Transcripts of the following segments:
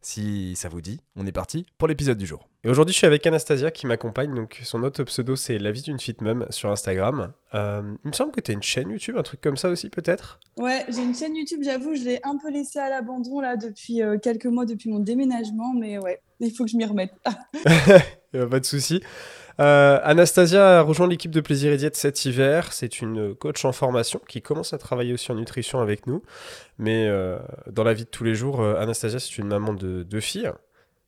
Si ça vous dit, on est parti pour l'épisode du jour. Et aujourd'hui, je suis avec Anastasia qui m'accompagne. Donc, son autre pseudo, c'est La vie d'une fit mum sur Instagram. Euh, il me semble que tu as une chaîne YouTube, un truc comme ça aussi, peut-être? Ouais, j'ai une chaîne YouTube, j'avoue, je l'ai un peu laissée à l'abandon là depuis euh, quelques mois, depuis mon déménagement, mais ouais, il faut que je m'y remette. pas de souci. Euh, Anastasia a rejoint l'équipe de Plaisir et Diète cet hiver. C'est une coach en formation qui commence à travailler aussi en nutrition avec nous. Mais euh, dans la vie de tous les jours, euh, Anastasia, c'est une maman de deux filles,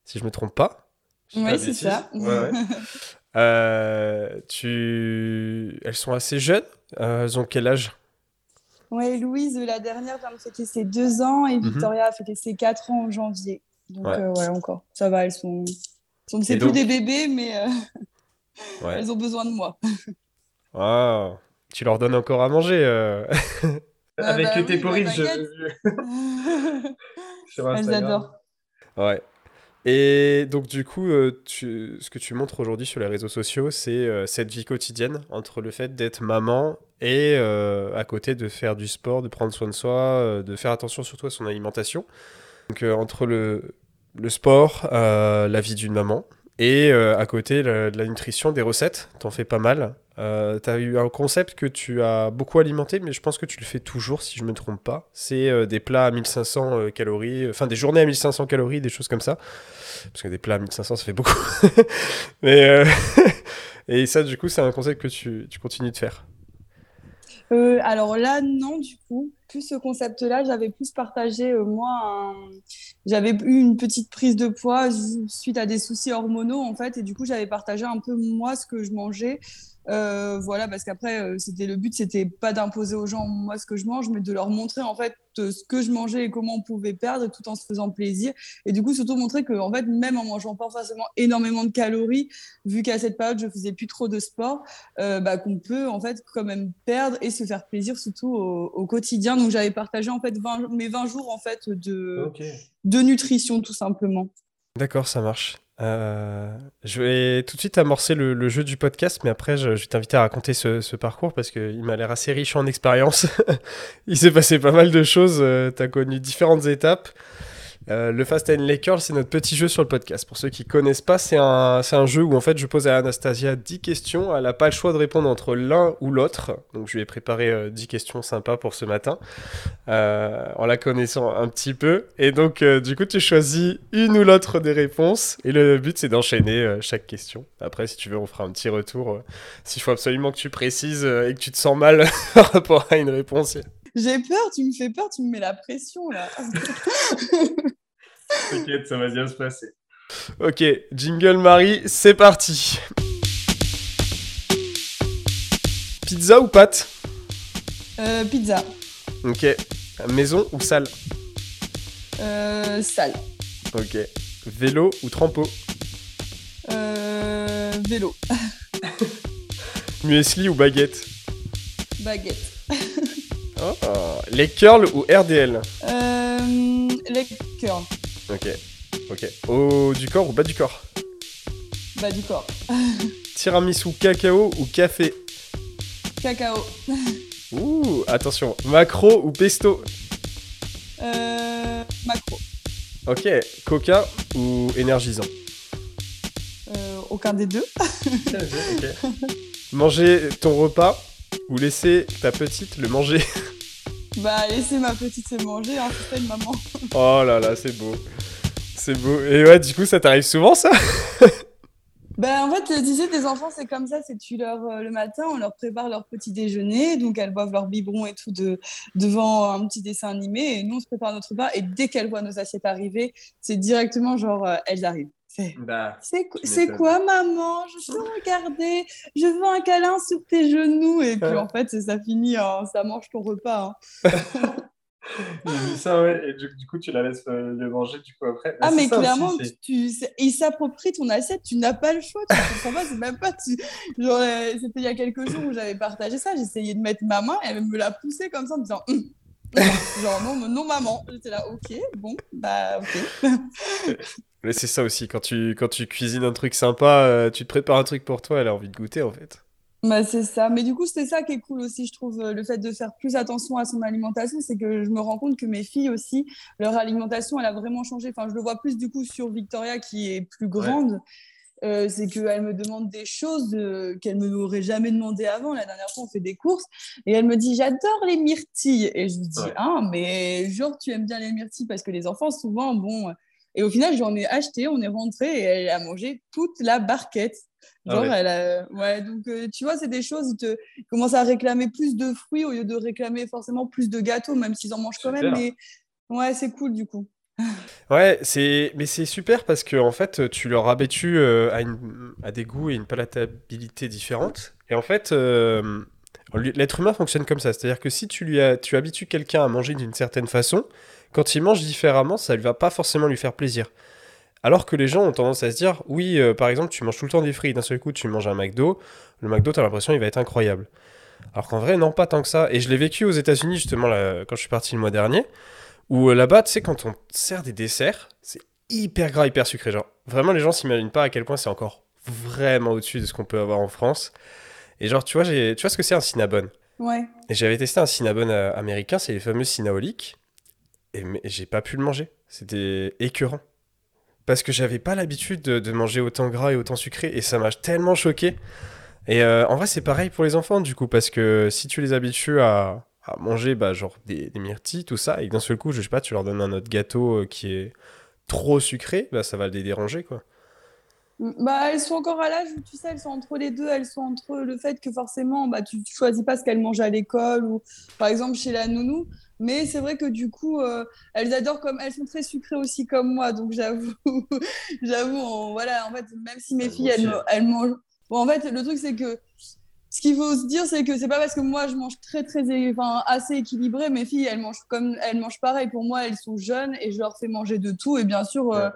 si je me trompe pas. Oui, c'est ça. tu... Elles sont assez jeunes. elles ont quel âge? Oui, Louise, la dernière, vient de fêter ses deux ans et mhm. Victoria a fêté ses quatre ans en janvier. Donc, ouais. encore. Ça va, elles sont. C'est plus des bébés, mais. Elles ont besoin de moi. Ah, tu leur donnes encore à manger euh. bah, avec bah, tes bah, porridge. Elles adorent. Ouais. Et donc du coup, euh, tu, ce que tu montres aujourd'hui sur les réseaux sociaux, c'est euh, cette vie quotidienne entre le fait d'être maman et à côté de faire du sport, de prendre soin de soi, de faire attention surtout à son alimentation. Donc entre le, le sport, la vie d'une maman, et euh, à côté, de la nutrition, des recettes, t'en fais pas mal. Euh, tu eu un concept que tu as beaucoup alimenté, mais je pense que tu le fais toujours, si je me trompe pas. C'est euh, des plats à 1500 calories, enfin des journées à 1500 calories, des choses comme ça. Parce que des plats à 1500, ça fait beaucoup. mais, et ça, du coup, c'est un concept que tu, tu continues de faire. Alors là, non, du coup plus ce concept-là, j'avais plus partagé, euh, moi, j'avais eu une petite prise de poids suite à des soucis hormonaux, en fait, et du coup, j'avais partagé un peu, moi, ce que je mangeais. Euh, voilà, parce qu'après, euh, c'était le but, c'était pas d'imposer aux gens moi ce que je mange, mais de leur montrer en fait ce que je mangeais et comment on pouvait perdre tout en se faisant plaisir. Et du coup, surtout montrer que en fait, même en mangeant pas forcément énormément de calories, vu qu'à cette période je faisais plus trop de sport, euh, bah, qu'on peut en fait quand même perdre et se faire plaisir surtout au, quotidien. Donc j'avais partagé en fait mes 20 jours en fait de, de nutrition tout simplement. D'accord, ça marche. Euh, je vais tout de suite amorcer le, jeu du podcast, mais après, je, vais t'inviter à raconter ce, parcours parce qu'il m'a l'air assez riche en expérience. Il s'est passé pas mal de choses. Euh, tu as connu différentes étapes. Euh, le Fast and Curl, c'est notre petit jeu sur le podcast. Pour ceux qui connaissent pas, c'est un, un, jeu où en fait je pose à Anastasia 10 questions. Elle n'a pas le choix de répondre entre l'un ou l'autre. Donc je lui ai préparé 10 euh, questions sympas pour ce matin, euh, en la connaissant un petit peu. Et donc du coup, tu choisis une ou l'autre des réponses. Et le but, c'est d'enchaîner chaque question. Après, si tu veux, on fera un petit retour. S'il faut absolument que tu précises et que tu te sens mal par rapport à une réponse. J'ai peur, tu me fais peur, tu me mets la pression là. T'inquiète, ça va bien se passer. Ok, Jingle Marie, c'est parti. Pizza ou pâte? Euh, Pizza. Ok. Maison ou salle? Euh, Salle. Ok. Vélo ou trampo? Euh, Vélo. Muesli ou baguette? Baguette. oh, les curls ou RDL euh, Les curls. Ok. Ok. Haut du corps ou bas du corps Bas du corps. Tiramisu cacao ou café Cacao. Ouh, attention. Macro ou pesto Euh. Macro. Ok. Coca ou énergisant euh, Aucun des deux. Manger ton repas ou laisser ta petite le manger Bah, laisser ma petite se manger, hein, c'est ça une maman. oh là là, c'est beau. C'est beau. Et ouais, du coup, ça t'arrive souvent, ça? Ben, en fait, tu sais, des enfants, c'est comme ça, c'est tu leur, euh, le matin, on leur prépare leur petit déjeuner, donc elles boivent leur biberon et tout de, devant un petit dessin animé, et nous, on se prépare notre repas, et dès qu'elles voient nos assiettes arriver, c'est directement genre, euh, elles arrivent. Bah, c'est quoi, maman? Je veux regarder, je veux un câlin sur tes genoux. Et puis en fait, ça finit, ça mange ton repas. Hein. Ça, ouais, et du, coup, tu la laisses euh, le manger du coup après. Bah, ah, mais clairement, tu, il s'approprie ton assiette, tu n'as pas le choix, tu comprends pas, c'est même pas. Genre, euh, c'était il y a quelques jours où j'avais partagé ça, j'essayais de mettre ma main, et elle me l'a poussé comme ça en me disant. Hum. Genre, non, non, maman. J'étais là, ok, bon, bah, ok. Mais c'est ça aussi, quand tu, quand tu cuisines un truc sympa, euh, tu te prépares un truc pour toi, elle a envie de goûter en fait. Bah, c'est ça. Mais du coup, c'est ça qui est cool aussi, je trouve, euh, le fait de faire plus attention à son alimentation, c'est que je me rends compte que mes filles aussi, leur alimentation, elle a vraiment changé. Enfin, je le vois plus du coup sur Victoria qui est plus grande. Euh, c'est qu'elle me demande des choses qu'elle ne m'aurait jamais demandé avant. La dernière fois, on fait des courses et elle me dit J'adore les myrtilles. Et je lui dis Ah, mais genre, tu aimes bien les myrtilles parce que les enfants, souvent, bon. Et au final, j'en ai acheté, on est rentré et elle a mangé toute la barquette. Ah Genre, elle a... ouais, donc euh, tu vois, c'est des choses, ils, te... commencent à réclamer plus de fruits au lieu de réclamer forcément plus de gâteaux, même s'ils en mangent quand même. Mais ouais, c'est cool du coup. Ouais, c'est mais c'est super parce que en fait, tu leur habitues euh, à, une... à des goûts et une palatabilité différentes. Et en fait, euh, l'être humain fonctionne comme ça. C'est-à-dire que si tu lui as... tu habitues quelqu'un à manger d'une certaine façon, quand il mange différemment, ça ne va pas forcément lui faire plaisir. Alors que les gens ont tendance à se dire, oui, euh, par exemple, tu manges tout le temps des frites, d'un seul coup, tu manges un McDo, le McDo, tu as l'impression il va être incroyable. Alors qu'en vrai, non, pas tant que ça. Et je l'ai vécu aux États-Unis, justement, quand je suis parti le mois dernier, où euh, là-bas, tu sais, quand on sert des desserts, c'est hyper gras, hyper sucré. Genre, vraiment, les gens s'imaginent pas à quel point c'est encore vraiment au-dessus de ce qu'on peut avoir en France. Et genre, tu vois, tu vois ce que c'est un Cinnabon? Ouais. Et j'avais testé un Cinnabon euh, américain, c'est les fameux Cinnaholic, et j'ai pas pu le manger. C'était écœurant parce que j'avais pas l'habitude de, manger autant gras et autant sucré et ça m'a tellement choqué. Et euh, en vrai, c'est pareil pour les enfants du coup, parce que si tu les habitues à, manger bah, genre des, myrtilles, tout ça, et d'un seul coup, je sais pas, tu leur donnes un autre gâteau euh, qui est trop sucré, bah, ça va les déranger quoi. Bah, elles sont encore à l'âge où tu sais, elles sont entre les deux. Elles sont entre le fait que forcément, bah, tu, tu choisis pas ce qu'elles mangent à l'école ou par exemple chez la nounou. Mais c'est vrai que du coup, euh, elles adorent comme elles sont très sucrées aussi comme moi. Donc j'avoue, j'avoue, voilà, en fait, même si mes filles, elles, elles mangent. Bon, en fait, le truc, c'est que ce qu'il faut se dire, c'est que c'est pas parce que moi je mange très très enfin, assez équilibré, mes filles elles mangent comme elles mangent pareil. Pour moi, elles sont jeunes et je leur fais manger de tout. Et bien sûr, euh,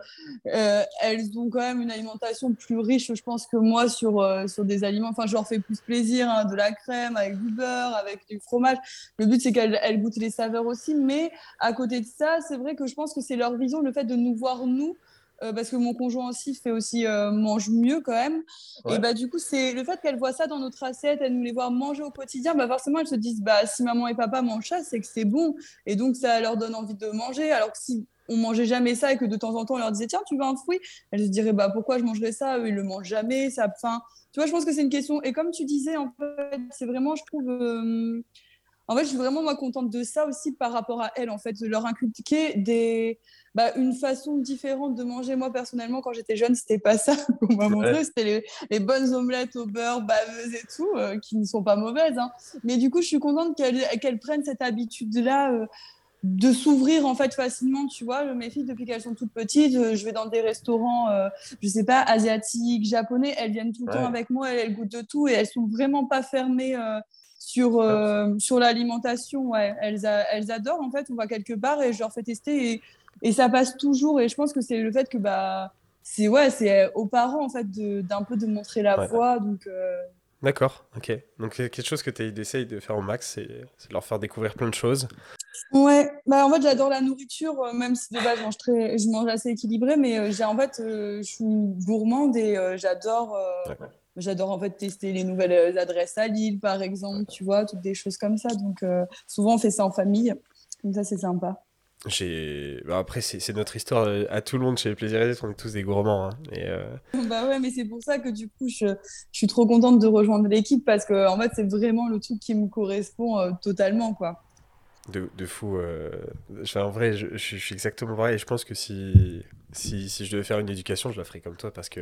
euh, elles ont quand même une alimentation plus riche, je pense, que moi sur, euh, sur des aliments. Enfin, je leur fais plus plaisir, hein, de la crème avec du beurre, avec du fromage. Le but c'est qu'elles goûtent les saveurs aussi. Mais à côté de ça, c'est vrai que je pense que c'est leur vision, le fait de nous voir nous euh, parce que mon conjoint aussi fait aussi euh, mange mieux quand même. Et bah du coup, c'est le fait qu'elle voit ça dans notre assiette, elle nous les voit manger au quotidien, bah forcément elles se disent bah si maman et papa mangent ça, c'est que c'est bon et donc ça leur donne envie de manger. Alors que si on mangeait jamais ça et que de temps en temps on leur disait tiens tu veux un fruit, elles se diraient bah pourquoi je mangerais ça, eux ils le mangent jamais, ça faim. Tu vois, je pense que c'est une question et comme tu disais en fait, c'est vraiment je trouve euh, en fait, je suis vraiment moi contente de ça aussi par rapport à elles, en fait, de leur inculquer des, bah, une façon différente de manger. Moi, personnellement, quand j'étais jeune, c'était pas ça qu'on m'a montré. C'était les, bonnes omelettes au beurre, baveuses et tout, euh, qui ne sont pas mauvaises. Hein. Mais du coup, je suis contente qu'elles prennent cette habitude-là. Euh, de s'ouvrir en fait facilement, tu vois. Mes filles, depuis qu'elles sont toutes petites, euh, je vais dans des restaurants, je sais pas, asiatiques, japonais, elles viennent tout le temps avec moi, elles, goûtent de tout et elles sont vraiment pas fermées sur, sur l'alimentation. Ouais. Elles, elles adorent en fait, on va quelque part et je leur fais tester et et ça passe toujours. Et je pense que c'est le fait que bah, c'est ouais, c'est aux parents en fait d'un peu de montrer la voie. Donc euh, D'accord, ok. Donc quelque chose que tu essayes de faire au max, c'est de leur faire découvrir plein de choses. Ouais, bah en fait j'adore la nourriture, euh, même si de base je mange, très, je mange assez équilibré, mais euh, j'ai en fait je suis gourmande et j'adore j'adore en fait tester les nouvelles adresses à Lille par exemple, tu vois, toutes des choses comme ça. Donc souvent on fait ça en famille, comme ça c'est sympa. Bah, après, c'est notre histoire euh, à tout le monde chez les Plaisirs on est tous des gourmands. Hein, et euh, Bah ouais, mais c'est pour ça que du coup, je, je suis trop contente de rejoindre l'équipe parce que en fait, c'est vraiment le truc qui me correspond euh, totalement, quoi de, de fou. Euh, en vrai, je, je, suis exactement pareil. Et je pense que si, si, je devais faire une éducation, je la ferais comme toi parce que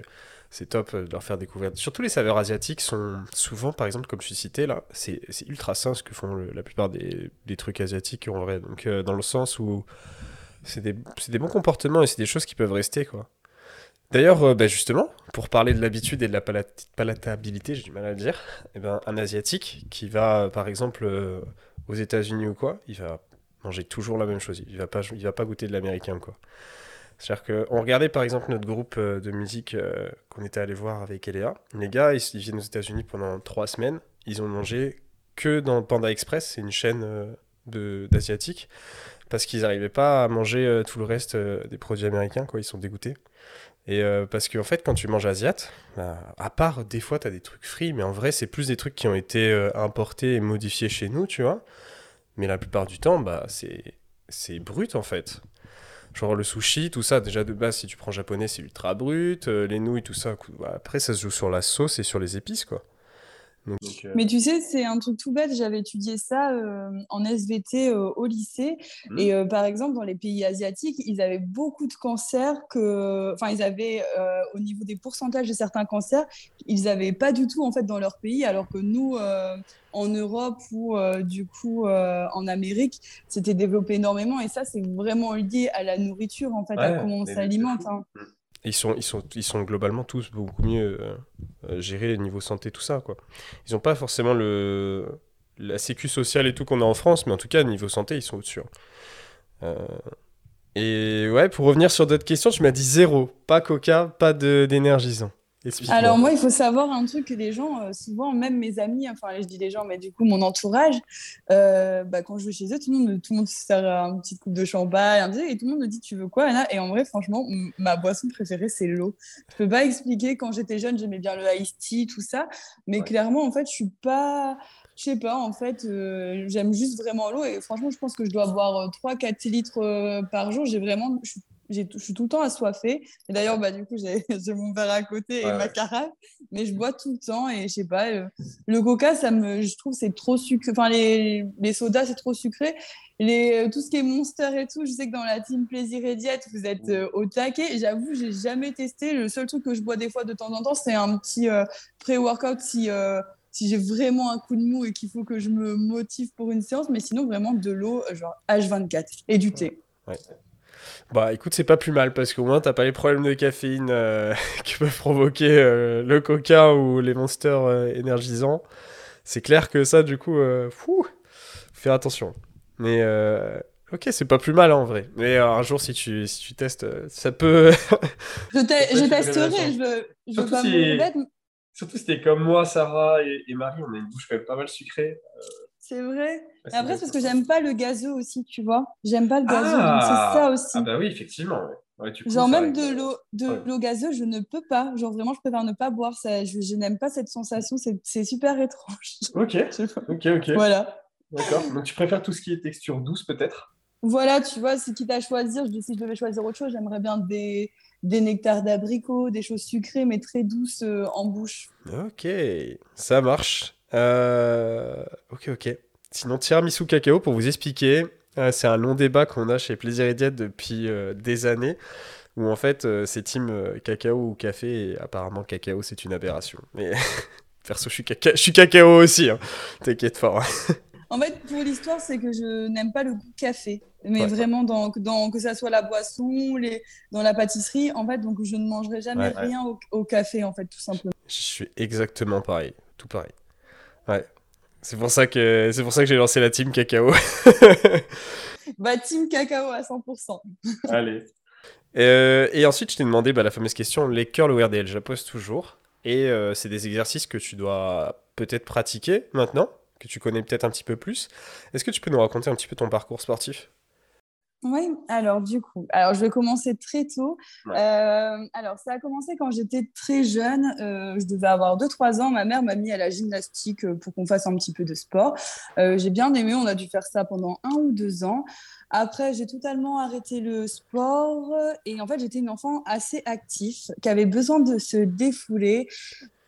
c'est top de leur faire découvrir. Surtout les saveurs asiatiques sont souvent, par exemple, comme je suis cité là, c'est ultra sain ce que font la plupart des, trucs asiatiques en vrai. Donc, euh, dans le sens où c'est des, bons comportements et c'est des choses qui peuvent rester quoi. D'ailleurs, euh, bah, justement, pour parler de l'habitude et de la palatabilité, j'ai du mal à le dire, eh ben, un asiatique qui va, par exemple, aux États-Unis ou quoi, il va manger toujours la même chose. Il va va pas goûter de l'américain, quoi. C'est-à-dire qu'on regardait par exemple notre groupe euh, de musique euh, qu'on était allé voir avec Eléa. Les gars, ils, viennent aux États-Unis pendant trois semaines. Ils ont mangé que dans Panda Express, c'est une chaîne euh, d'asiatique, parce qu'ils n'arrivaient pas à manger tout le reste des produits américains, quoi. Ils sont dégoûtés. Et parce qu'en fait, quand tu manges asiat, bah, à part des fois, tu as des trucs frits, mais en vrai, c'est plus des trucs qui ont été importés et modifiés chez nous, tu vois. Mais la plupart du temps, bah, c'est brut en fait. Genre le sushi, tout ça, déjà de base, si tu prends japonais, c'est ultra brut. Euh, les nouilles, tout ça. Bah, après, ça se joue sur la sauce et sur les épices, quoi. Euh, Mais tu sais, c'est un truc tout bête. J'avais étudié ça euh, en SVT au lycée. Mmh. Et par exemple, dans les pays asiatiques, ils avaient beaucoup de cancers que. Enfin, ils avaient, au niveau des pourcentages de certains cancers, ils n'avaient pas du tout, en fait, dans leur pays. Alors que nous, en Europe ou euh, du coup euh, en Amérique, c'était développé énormément et ça c'est vraiment lié à la nourriture en fait, à comment on s'alimente. Hein. Mm. Ils sont, ils, sont, ils sont globalement tous beaucoup mieux euh, gérés niveau santé, tout ça. Quoi. Ils n'ont pas forcément le, la sécu sociale et tout qu'on a en France, mais en tout cas, niveau santé, ils sont au-dessus. Hein. et ouais, pour revenir sur d'autres questions, tu m'as dit zéro. Pas coca, pas d'énergisant. Alors moi, il faut savoir un truc que les gens, euh, souvent, même mes amis, enfin je dis les gens, mais du coup mon entourage, euh, bah, quand je vais chez eux, tout le monde, tout le monde se sert un petit coupe de champagne, et tout le monde me dit tu veux quoi Et en vrai, franchement, ma boisson préférée c'est l'eau. Je peux pas expliquer. Quand j'étais jeune, j'aimais bien le iced tea, tout ça, mais clairement, en fait, je suis pas je sais pas, en fait, euh, j'aime juste vraiment l'eau et franchement, je pense que je dois boire 3-4 litres par jour. J'ai vraiment, je suis je suis tout le temps assoiffée. Et d'ailleurs, bah, du coup, j'ai mon verre à côté et ma carafe, mais je bois tout le temps. Et je sais pas, euh, le coca, ça me, je trouve c'est trop sucré. Enfin, les, les sodas, c'est trop sucré. Les, euh, tout ce qui est Monster et tout, je sais que dans la team plaisir et diète, vous êtes euh, au taquet. J'avoue, j'ai jamais testé. Le seul truc que je bois des fois de temps en temps, c'est un petit pré-workout si si j'ai vraiment un coup de mou et qu'il faut que je me motive pour une séance, mais sinon vraiment de l'eau, genre H24 et du thé. Ouais. Bah écoute, c'est pas plus mal parce qu'au moins t'as pas les problèmes de caféine euh, qui peuvent provoquer euh, le coca ou les monsters euh, énergisants. C'est clair que ça, du coup, fou, faire attention. Mais ok, c'est pas plus mal en vrai. Mais un jour, si tu, si tu testes, ça peut. je, testerai, je veux, je veux pas me Surtout si t'es comme moi, Sarah et, et, Marie, on a une bouche quand même pas mal sucrée. C'est vrai. après, c'est parce que j'aime pas le gazeux aussi, tu vois. J'aime pas le gazeux, ah c'est ça aussi. Ah bah oui, effectivement. genre même de l'eau de l'eau gazeuse, je ne peux pas. Genre vraiment, je préfère ne pas boire ça. Je, n'aime pas cette sensation. C'est super étrange. Ok. ok, ok. Voilà. D'accord. Donc tu préfères tout ce qui est texture douce, peut-être? Voilà, tu vois, c'est quitte à choisir. Je, si je devais choisir autre chose, j'aimerais bien des, des nectars d'abricot, des choses sucrées mais très douces euh, en bouche. Ok, ça marche. Euh, ok, ok. Sinon, tiramisu cacao, pour vous expliquer, euh, c'est un long débat qu'on a chez Plaisir et Diète depuis euh, des années, où en fait, c'est team cacao ou café, et apparemment, cacao, c'est une aberration. Mais perso, je suis, je suis cacao aussi, hein. t'inquiète fort. En fait, pour l'histoire, c'est que je n'aime pas le goût café. Mais vraiment, dans, dans, que ça soit la boisson, les, dans la pâtisserie, en fait, donc je ne mangerai jamais rien au, au, café, en fait, tout simplement. Je suis exactement pareil, tout pareil. Ouais. C'est pour ça que c'est pour ça que j'ai lancé la team cacao. bah team cacao à 100%. Allez. Euh, et ensuite, je t'ai demandé bah, la fameuse question les curls ou RDL. Je la pose toujours. Et euh, c'est des exercices que tu dois peut-être pratiquer maintenant, que tu connais peut-être un petit peu plus. Est-ce que tu peux nous raconter un petit peu ton parcours sportif? Oui, alors du coup, alors je vais commencer très tôt. Euh, alors ça a commencé quand j'étais très jeune, euh, je devais avoir 2-3 ans. Ma mère m'a mis à la gymnastique euh, pour qu'on fasse un petit peu de sport. j'ai bien aimé, on a dû faire ça pendant un ou deux ans. Après, j'ai totalement arrêté le sport et en fait, j'étais une enfant assez active qui avait besoin de se défouler.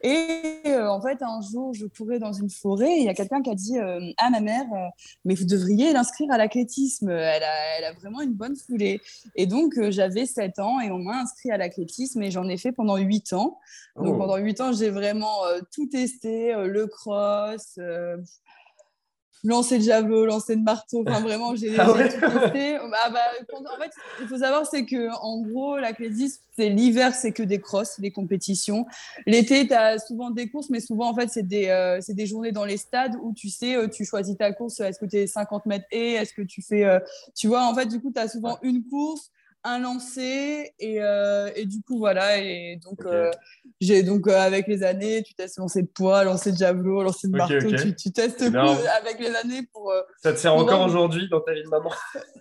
Et euh, en fait, un jour, je courais dans une forêt et il y a quelqu'un qui a dit euh, à ma mère euh, Mais vous devriez l'inscrire à l'athlétisme, elle a, elle a, vraiment une bonne foulée. Et donc, j'avais 7 ans et on m'a inscrit à l'athlétisme et j'en ai fait pendant 8 ans. Donc, oh. pendant 8 ans, j'ai vraiment tout testé le cross lancer de javelot, lancer de marteau. Enfin, vraiment, j'ai Ah tout testé. Bah, bah, quand- en fait, il faut savoir, c'est que en gros, l'athlétisme, c'est l'hiver, c'est que des crosses, des compétitions. L'été, tu as souvent des courses, mais souvent, en fait, c'est des, euh, c'est des journées dans les stades où tu sais, euh, tu choisis ta course. Est-ce que tu es 50 mètres et est-ce que tu fais. euh, tu vois, en fait, du coup, tu as souvent une course un lancer et, euh, et du coup voilà et donc euh, j'ai donc euh, avec les années tu testes lancer de poids lancer de javelot lancer de marteau tu, tu testes avec les années pour Ça te sert encore aujourd'hui dans ta vie de maman?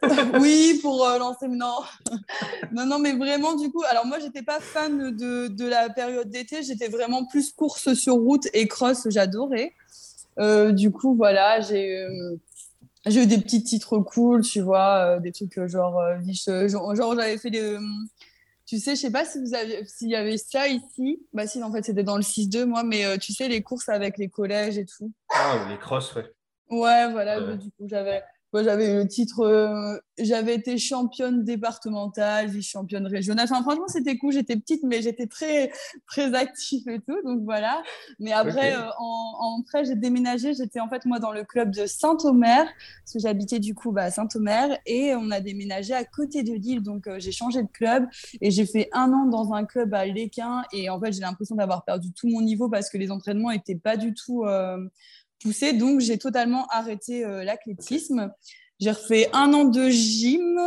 Oui pour lancer non. Non non mais vraiment du coup alors moi j'étais pas fan de, de la période d'été j'étais vraiment plus course sur route et cross j'adorais. Euh, du coup voilà j'ai euh, j'ai eu des petits titres cool tu vois euh, des trucs euh, genre euh, Viche- euh, genre, genre, j'avais fait des tu sais, je sais pas si vous avez, s'il y avait ça ici. Bah si, en fait, c'était dans le 6-2, moi. Mais tu sais, les courses avec les collèges et tout. Ah, les crosses, ouais. Ouais, voilà. Ouais. Du coup, j'avais, moi, j'avais eu le titre. euh, j'avais été championne départementale, vice-championne régionale. Enfin, franchement, c'était cool. J'étais petite, mais j'étais très, très active et tout. Donc voilà. Mais après, euh, en, en après, j'ai déménagé. J'étais en fait moi dans le club de Saint-Omer, parce que j'habitais du coup bah, à Saint-Omer, et on a déménagé à côté de Lille. Donc euh, j'ai changé de club et j'ai fait un an dans un club à Léquin. Et en fait, j'ai l'impression d'avoir perdu tout mon niveau parce que les entraînements étaient pas du tout poussés. Donc j'ai totalement arrêté euh, l'athlétisme. J'ai refait un an de gym.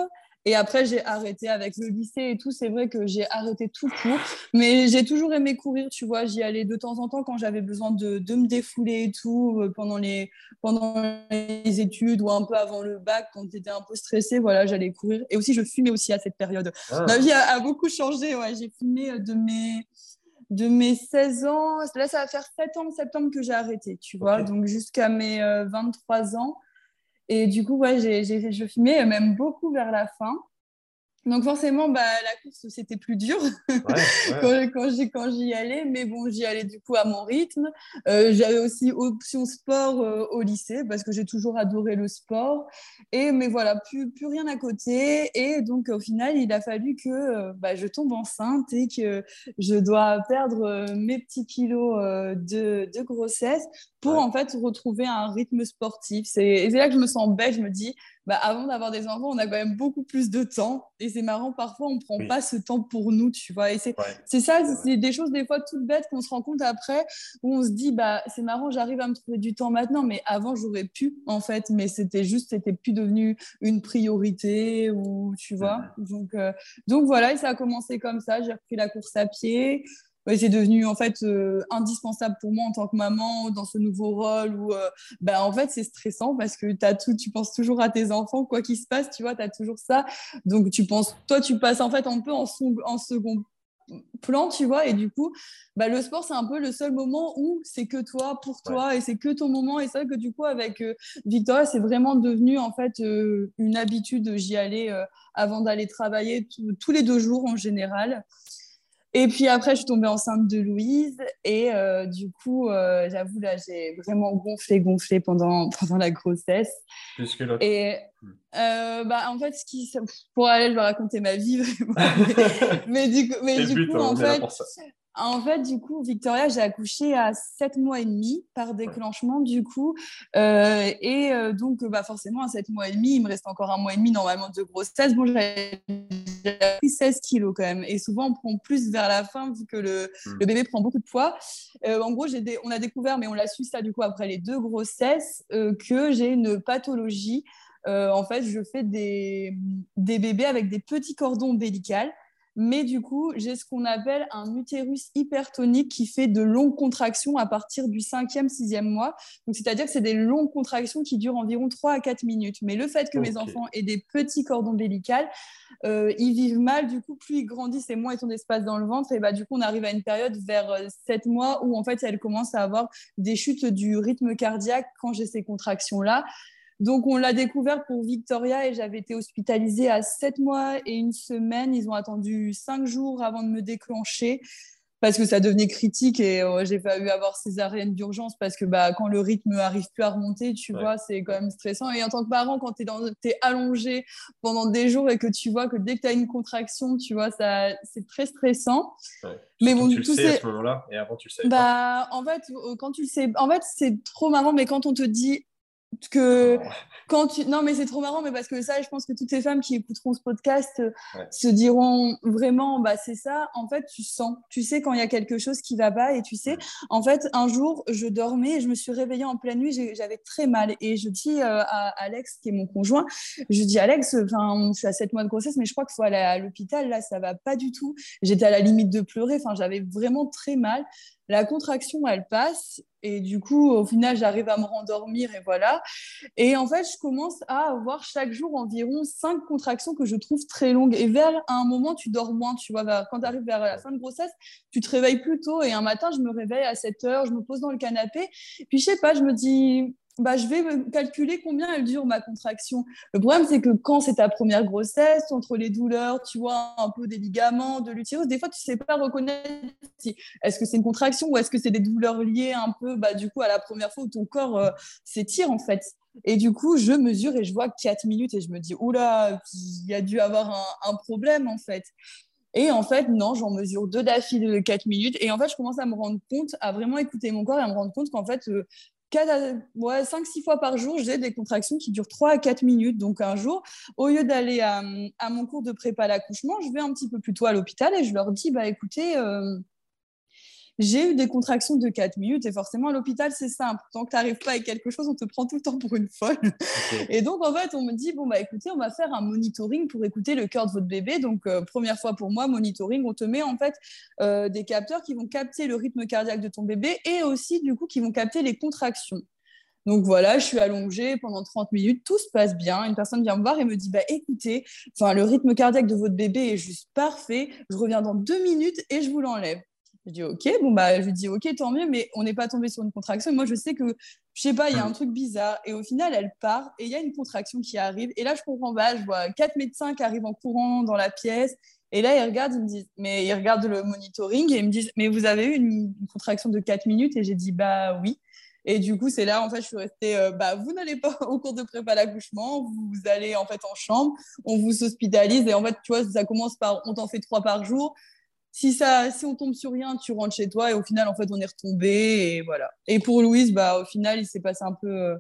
Et après, j'ai arrêté avec le lycée et tout. C'est vrai que j'ai arrêté tout court. Mais j'ai toujours aimé courir, tu vois. J'y allais de temps en temps quand j'avais besoin de, de me défouler et tout, euh, pendant les, pendant les études ou un peu avant le bac, quand j'étais un peu stressée. Voilà, j'allais courir. Et aussi, je fumais aussi à cette période. Ah, Ma vie a, a beaucoup changé. Ouais. J'ai fumé euh, de mes, de mes 16 ans. Là, ça va faire 7 ans en septembre que j'ai arrêté, tu vois. Ok. Donc, jusqu'à mes euh, 23 ans. Et du coup, ouais, j'ai, je fumais euh, même beaucoup vers la fin. Donc, forcément, bah, la course, c'était plus dur ouais, ouais. quand, j'y, allais. Mais bon, j'y allais du coup à mon rythme. Euh, j'avais aussi option sport euh, au lycée parce que j'ai toujours adoré le sport. Et, mais voilà, plus, plus rien à côté. Et donc, au final, il a fallu que euh, bah, je tombe enceinte et que je dois perdre mes petits kilos de, de grossesse pour Ouais. en fait retrouver un rythme sportif. C'est, et c'est là que je me sens bête. Je me dis, bah, avant d'avoir des enfants, on a quand même beaucoup plus de temps. Et c'est marrant, parfois, on ne prend Oui. pas ce temps pour nous, tu vois. Et c'est, Ouais. c'est ça, c'est des choses des fois toutes bêtes qu'on se rend compte après, où on se dit, bah, c'est marrant, j'arrive à me trouver du temps maintenant, mais avant, j'aurais pu, en fait, mais c'était juste, c'était plus devenu une priorité, ou tu vois. Donc, euh, donc voilà, et ça a commencé comme ça. J'ai repris la course à pied. Ouais, c'est devenu en fait euh, indispensable pour moi en tant que maman dans ce nouveau rôle où euh, bah, en fait c'est stressant parce que as tout, tu penses toujours à tes enfants quoi qu'il se passe tu vois tu as toujours ça. Donc tu penses toi tu passes en fait un peu en, son- en second plan tu vois et du coup bah, le sport c'est un peu le seul moment où c'est que toi pour toi et c'est que ton moment. Et c'est vrai que du coup avec euh, Victoria c'est vraiment devenu en fait euh, une habitude j'y allais euh, avant d'aller travailler tous les deux jours en général et puis après, je suis tombée enceinte de Louise. Et euh, du coup, euh, j'avoue, là, j'ai vraiment gonflé, gonflé pendant, pendant la grossesse. Plus que l'autre. Et euh, bah, en fait, ce qui, pour aller, je vais raconter ma vie vraiment. mais du coup, mais du but, coup hein, en fait. En fait, du coup, Victoria, j'ai accouché à 7 mois et demi par déclenchement, du coup. Euh, et euh, donc, bah, forcément, à 7 mois et demi, il me reste encore un mois et demi normalement de grossesse. Bon, j'avais pris 16 kilos quand même. Et souvent, on prend plus vers la fin vu que le, Mm. le bébé prend beaucoup de poids. Euh, en gros, j'ai des- on a découvert, mais on l'a su ça du coup après les deux grossesses, euh, que j'ai une pathologie. Euh, en fait, je fais des, des bébés avec des petits cordons ombilicales. Mais du coup, j'ai ce qu'on appelle un utérus hypertonique qui fait de longues contractions à partir du cinquième, sixième mois. Donc, c'est-à-dire que c'est des longues contractions qui durent environ 3 à 4 minutes. Mais le fait que mes enfants aient des petits cordons ombilicales, euh, ils vivent mal. Du coup, plus ils grandissent et moins ils ont d'espace dans le ventre. Et bah, du coup, on arrive à une période vers 7 mois où en fait, elles commencent à avoir des chutes du rythme cardiaque quand j'ai ces contractions-là. Donc, on l'a découvert pour Victoria et j'avais été hospitalisée à 7 mois et une semaine. Ils ont attendu 5 jours avant de me déclencher parce que ça devenait critique et euh, j'ai fallu avoir césarienne d'urgence parce que bah, quand le rythme arrive plus à remonter, tu Ouais. vois, c'est quand même stressant. Et en tant que parent, quand tu es, es allongé pendant des jours et que tu vois que dès que tu as une contraction, tu vois, ça, c'est très stressant. Ouais. Mais bon, tu le tous sais à ce moment-là, et avant tu le pas. Bah, en fait, euh, quand tu le sais, en fait, c'est trop marrant, mais quand on te dit que quand tu non mais c'est trop marrant mais parce que ça je pense que toutes ces femmes qui écouteront ce podcast euh, se diront vraiment bah c'est ça. En fait tu sens tu sais quand il y a quelque chose qui va pas et tu sais en fait un jour je dormais et je me suis réveillée en pleine nuit j'avais très mal. Et je dis euh, à Alex qui est mon conjoint je dis Alex enfin je suis à 7 mois de grossesse mais je crois qu'il faut aller à l'hôpital. Là ça va pas du tout. J'étais à la limite de pleurer. Enfin j'avais vraiment très mal la contraction, elle passe et du coup, au final, j'arrive à me rendormir et voilà. Et en fait, je commence à avoir chaque jour environ cinq contractions que je trouve très longues. Et vers un moment, tu dors moins, tu vois. Quand tu arrives vers la fin de grossesse, tu te réveilles plus tôt. Et un matin, je me réveille à 7 heures, je me pose dans le canapé. Puis, je sais pas, je me dis, bah, je vais calculer combien elle dure ma contraction. Le problème, c'est que quand c'est ta première grossesse, entre les douleurs, tu vois, un peu des ligaments, de l'utérus, des fois, tu sais pas reconnaître si est-ce que c'est une contraction ou est-ce que c'est des douleurs liées un peu, bah, du coup, à la première fois où ton corps euh, s'étire, en fait. Et du coup, je mesure et je vois 4 minutes et je me dis, oula, il y a dû avoir un, problème, en fait. Et en fait, non, j'en mesure deux d'affilée de 4 minutes. Et en fait, je commence à me rendre compte, à vraiment écouter mon corps et à me rendre compte qu'en fait, euh, ouais, 5-6 fois par jour, j'ai des contractions qui durent 3 à 4 minutes. Donc un jour, au lieu d'aller à, mon cours de prépa à l'accouchement, je vais un petit peu plus tôt à l'hôpital et je leur dis, bah écoutez, euh, j'ai eu des contractions de 4 minutes et forcément à l'hôpital c'est simple. Tant que tu n'arrives pas avec quelque chose, on te prend tout le temps pour une folle. Et donc en fait on me dit bon bah écoutez on va faire un monitoring pour écouter le cœur de votre bébé. Donc euh, première fois pour moi monitoring, on te met en fait euh, des capteurs qui vont capter le rythme cardiaque de ton bébé et aussi du coup qui vont capter les contractions. Donc voilà, je suis allongée pendant 30 minutes, tout se passe bien. Une personne vient me voir et me dit bah écoutez, enfin le rythme cardiaque de votre bébé est juste parfait. Je reviens dans deux minutes et je vous l'enlève. Je dis ok, bon bah je dis ok, tant mieux, mais on n'est pas tombé sur une contraction. moi je sais que je sais pas, il y a un truc bizarre. Et au final, elle part et il y a une contraction qui arrive. Et là, je comprends pas. Je vois quatre médecins qui arrivent en courant dans la pièce. Et là, ils regardent, ils me disent, mais ils regardent le monitoring et ils me disent, mais vous avez eu une, contraction de 4 minutes? Et j'ai dit, bah oui. Et du coup, c'est là, en fait, je suis restée, euh, bah, vous n'allez pas au cours de prépa l'accouchement, vous allez en fait en chambre, on vous hospitalise. Et en fait, tu vois, ça commence par, on t'en fait trois par jour si ça, si on tombe sur rien, tu rentres chez toi et au final, en fait, on est retombé et voilà. Et pour Louise, bah, au final, il s'est passé un peu euh,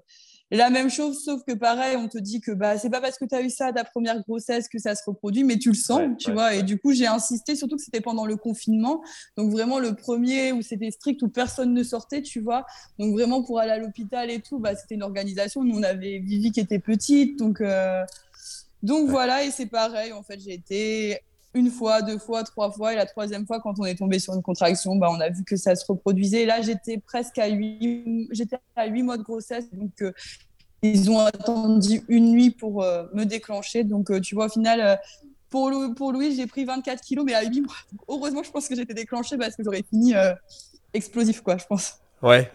la même chose, sauf que pareil, on te dit que bah, c'est pas parce que tu as eu ça ta première grossesse que ça se reproduit, mais tu le sens, tu vois. Et du coup, j'ai insisté, surtout que c'était pendant le confinement, donc vraiment le premier où c'était strict, où personne ne sortait, tu vois. Donc vraiment pour aller à l'hôpital et tout, bah, c'était une organisation. Nous, on avait Vivi qui était petite, donc. Euh, donc voilà, et c'est pareil, en fait, j'ai été une fois, deux fois, trois fois. Et la troisième fois, quand on est tombé sur une contraction, bah, on a vu que ça se reproduisait. Là, j'étais presque à huit, j'étais à huit mois de grossesse. Donc, euh, ils ont attendu une nuit pour euh, me déclencher. Donc, euh, tu vois, au final, pour, pour Louis, j'ai pris 24 kilos, mais à 8 mois. heureusement, je pense que j'étais déclenchée parce que j'aurais fini explosif, quoi, je pense. Ouais,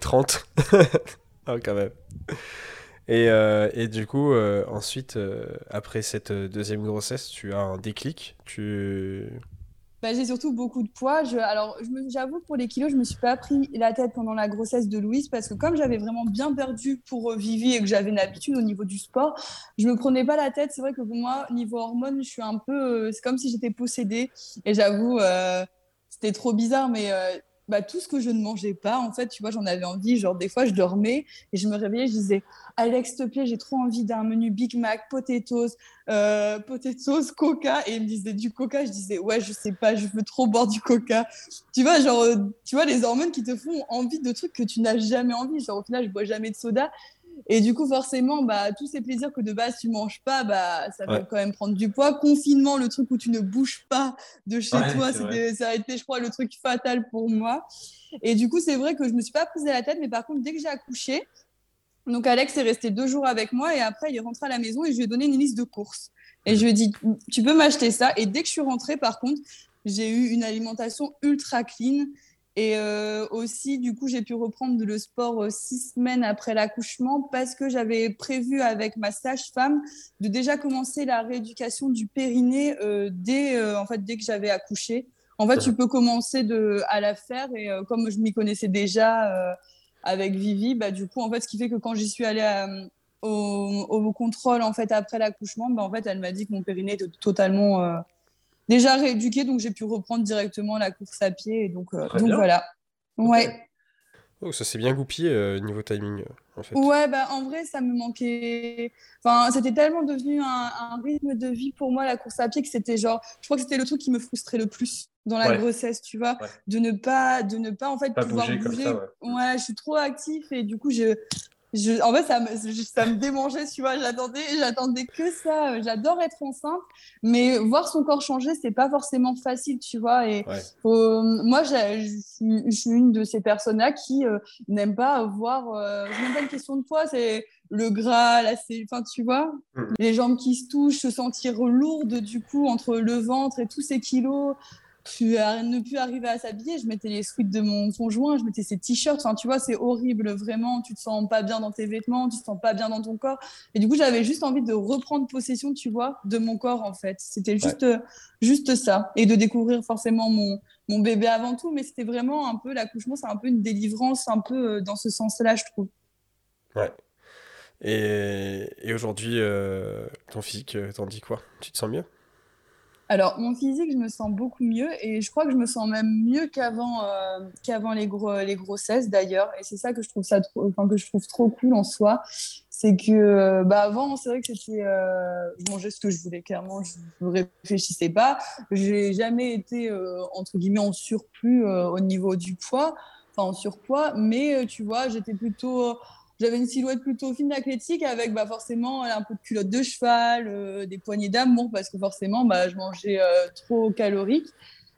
30. ah, quand même. Et, euh, et, du coup, euh, ensuite, euh, après cette deuxième grossesse, tu as un déclic. Tu... Bah, j'ai surtout beaucoup de poids. Je, alors, j'avoue, pour les kilos, je ne me suis pas pris la tête pendant la grossesse de Louise parce que comme j'avais vraiment bien perdu pour Vivi et que j'avais une habitude au niveau du sport, je ne me prenais pas la tête. C'est vrai que pour moi, niveau hormones, je suis un peu... c'est comme si j'étais possédée. Et j'avoue, c'était trop bizarre, mais bah, tout ce que je ne mangeais pas, en fait, tu vois, j'en avais envie. Genre, des fois, je dormais et je me réveillais, je disais, Alex, s'il te plaît, j'ai trop envie d'un menu Big Mac, potatoes, euh, potatoes, coca. Et il me disait du coca. Je disais, ouais, je sais pas, je veux trop boire du coca. Tu vois, genre, euh, tu vois, les hormones qui te font envie de trucs que tu n'as jamais envie. Genre, au final, je bois jamais de soda. Et du coup, forcément, bah, tous ces plaisirs que de base tu manges pas, bah, ça va quand même prendre du poids. Confinement, le truc où tu ne bouges pas de chez toi, ça a été, je crois, le truc fatal pour moi. Et du coup, c'est vrai que je me suis pas prise à la tête, mais par contre, dès que j'ai accouché, donc Alex est resté deux jours avec moi et après, il est rentré à la maison et je lui ai donné une liste de courses. Et je lui ai dit, tu peux m'acheter ça. Et dès que je suis rentrée, par contre, j'ai eu une alimentation ultra clean. Et euh, aussi, du coup, j'ai pu reprendre le sport euh, six semaines après l'accouchement parce que j'avais prévu avec ma sage-femme de déjà commencer la rééducation du périnée euh, dès, en fait, dès que j'avais accouché. En fait, tu peux commencer de, à la faire et comme je m'y connaissais déjà avec Vivi, bah, du coup, en fait, ce qui fait que quand j'y suis allée au, au, contrôle en fait après l'accouchement, bah, en fait, elle m'a dit que mon périnée était totalement déjà rééduqué, donc j'ai pu reprendre directement la course à pied. Et donc, euh, donc voilà. Ouais. Oh, ça s'est bien goupillé euh, niveau timing, euh, en fait. Ouais, bah en vrai, ça me manquait. Enfin, c'était tellement devenu un, un rythme de vie pour moi, la course à pied, que c'était genre, je crois que c'était le truc qui me frustrait le plus dans la Ouais. grossesse, tu vois, Ouais. de ne pas, de ne pas en fait Pas pouvoir bouger comme ça, ouais. Ouais, je suis trop actif et du coup, je, je, en fait, ça me, ça me démangeait, tu vois. J'attendais, j'attendais que ça. J'adore être enceinte, mais voir son corps changer, c'est pas forcément facile, tu vois. Et Ouais. faut- moi, je suis- une de ces personnes-là qui euh, n'aime pas voir. Euh, c'est même pas une question de poids, c'est le gras, la enfin, tu vois, Mhm. les jambes qui se touchent, se sentir lourde du coup entre le ventre et tous ces kilos. À ne plus arriver à s'habiller, je mettais les sweats de mon conjoint, je mettais ses t-shirts. Enfin, tu vois, c'est horrible, vraiment. Tu te sens pas bien dans tes vêtements, tu te sens pas bien dans ton corps. Et du coup, j'avais juste envie de reprendre possession, tu vois, de mon corps, en fait. C'était juste, juste ça. Et de découvrir forcément mon, mon bébé avant tout. Mais c'était vraiment un peu, l'accouchement, c'est un peu une délivrance, un peu euh, dans ce sens-là, je trouve. Et, et aujourd'hui, euh, ton physique, euh, t'en dis quoi? Tu te sens mieux? Alors, mon physique, je me sens beaucoup mieux et je crois que je me sens même mieux qu'avant euh, qu'avant les, gros, les grossesses d'ailleurs. Et c'est ça que je trouve ça trop, enfin, que je trouve trop cool en soi. C'est que euh, bah, avant, c'est vrai que c'était. euh, je mangeais ce que je voulais, clairement, je ne réfléchissais pas. J'ai jamais été, euh, entre guillemets, en surplus euh, au niveau du poids, enfin en surpoids, mais euh, tu vois, j'étais plutôt. J'avais une silhouette plutôt fine athlétique avec bah, forcément un peu de culotte de cheval, euh, des poignées d'amour parce que forcément bah, je mangeais euh, trop calorique.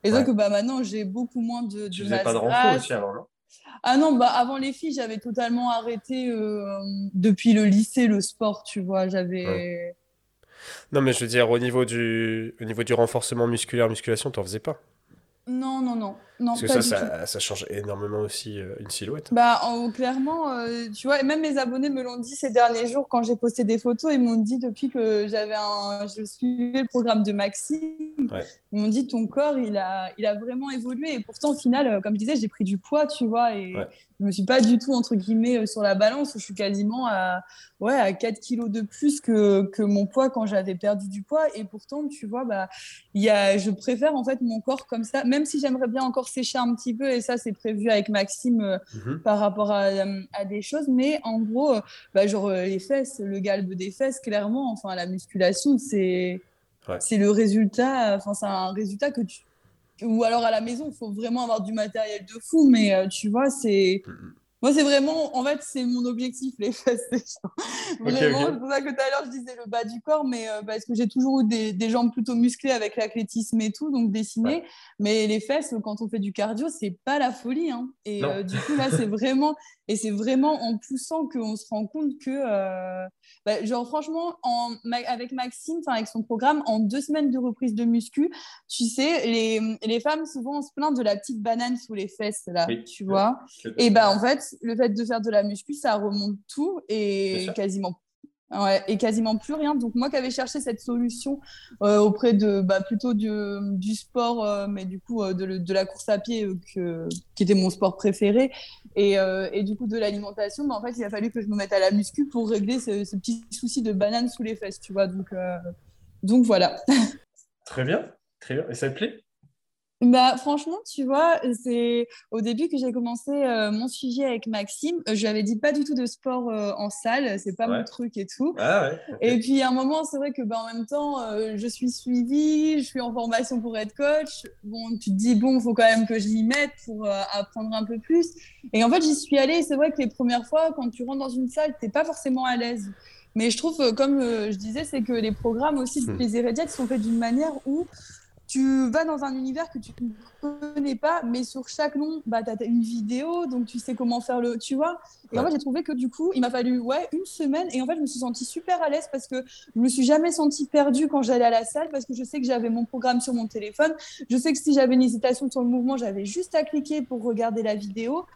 Et Ouais. donc bah, maintenant j'ai beaucoup moins de, Tu de faisais masse pas de renfo grasse. aussi avant, non? Ah non, bah, avant les filles, j'avais totalement arrêté euh, depuis le lycée le sport, tu vois. J'avais. Non, mais je veux dire, au niveau du, au niveau du renforcement musculaire, musculation, t'en faisais pas? Non, non, non. Non, Parce que ça, ça, ça change énormément aussi euh, une silhouette. Bah, en- clairement, euh, tu vois, et même mes abonnés me l'ont dit ces derniers jours quand j'ai posté des photos. Ils m'ont dit depuis que j'avais un, je suivais le programme de Maxime, Ouais. ils m'ont dit ton corps, il a, il a vraiment évolué. Et pourtant, au final, euh, comme je disais, j'ai pris du poids, tu vois, et Ouais. je me suis pas du tout entre guillemets sur la balance. Je suis quasiment à, ouais, à 4 kilos de plus que, que mon poids quand j'avais perdu du poids. Et pourtant, tu vois, bah, y a, je préfère en fait mon corps comme ça, même si j'aimerais bien encore sécher un petit peu. Et ça, c'est prévu avec Maxime. euh, Mhm. par rapport à, euh, à des choses, mais en gros, euh, bah, genre les fesses, le galbe des fesses, clairement, enfin la musculation, c'est Ouais. c'est le résultat, enfin c'est un résultat que tu ou alors à la maison, il faut vraiment avoir du matériel de fou, mais tu vois, c'est Mhm. Moi c'est vraiment, en fait, c'est mon objectif les fesses. Vraiment, c'est pour ça que tout à l'heure je disais le bas du corps, mais euh, parce que j'ai toujours eu des, des jambes plutôt musclées avec l'athlétisme et tout, donc dessinées. Mais les fesses, quand on fait du cardio, c'est pas la folie. Hein. Et euh, du coup, là, c'est vraiment, et c'est vraiment en poussant qu'on se rend compte que, euh, bah, genre, franchement, en, avec Maxime, avec son programme, en deux semaines de reprise de muscu, tu sais, les, les femmes, souvent, on se plaint de la petite banane sous les fesses, là, Oui. tu vois. Et bah, en fait, le fait de faire de la muscu, ça remonte tout et quasiment. Ouais, et quasiment plus rien. Donc moi qui avais cherché cette solution euh, auprès de bah, plutôt du, du sport, euh, mais du coup euh, de, de la course à pied, euh, qui était mon sport préféré, et, et du coup de l'alimentation, bah, en fait il a fallu que je me mette à la muscu pour régler ce, ce petit souci de banane sous les fesses, tu vois. Donc, donc voilà. Très bien, très bien. Et ça te plaît? Bah, franchement, tu vois, c'est au début que j'ai commencé euh, mon suivi avec Maxime. euh, je lui avais dit pas du tout de sport euh, en salle, c'est pas Ouais. mon truc et tout. Ah ouais. Et puis à un moment, c'est vrai que bah, en même temps, euh, je suis suivie, je suis en formation pour être coach. Bon, tu te dis, bon, il faut quand même que je m'y mette pour euh, apprendre un peu plus. Et en fait, j'y suis allée. C'est vrai que les premières fois, quand tu rentres dans une salle, t'es pas forcément à l'aise. Mais je trouve, euh, comme euh, je disais, c'est que les programmes aussi de Hmm. plaisir et diète sont faits d'une manière où tu vas dans un univers que tu ne connais pas, mais sur chaque nom, bah, tu as une vidéo, donc tu sais comment faire le. Tu vois Et en Ouais. fait, j'ai trouvé que du coup, il m'a fallu ouais, une semaine, et en fait, je me suis sentie super à l'aise parce que je me suis jamais sentie perdue quand j'allais à la salle, parce que je sais que j'avais mon programme sur mon téléphone. Je sais que si j'avais une hésitation sur le mouvement, j'avais juste à cliquer pour regarder la vidéo.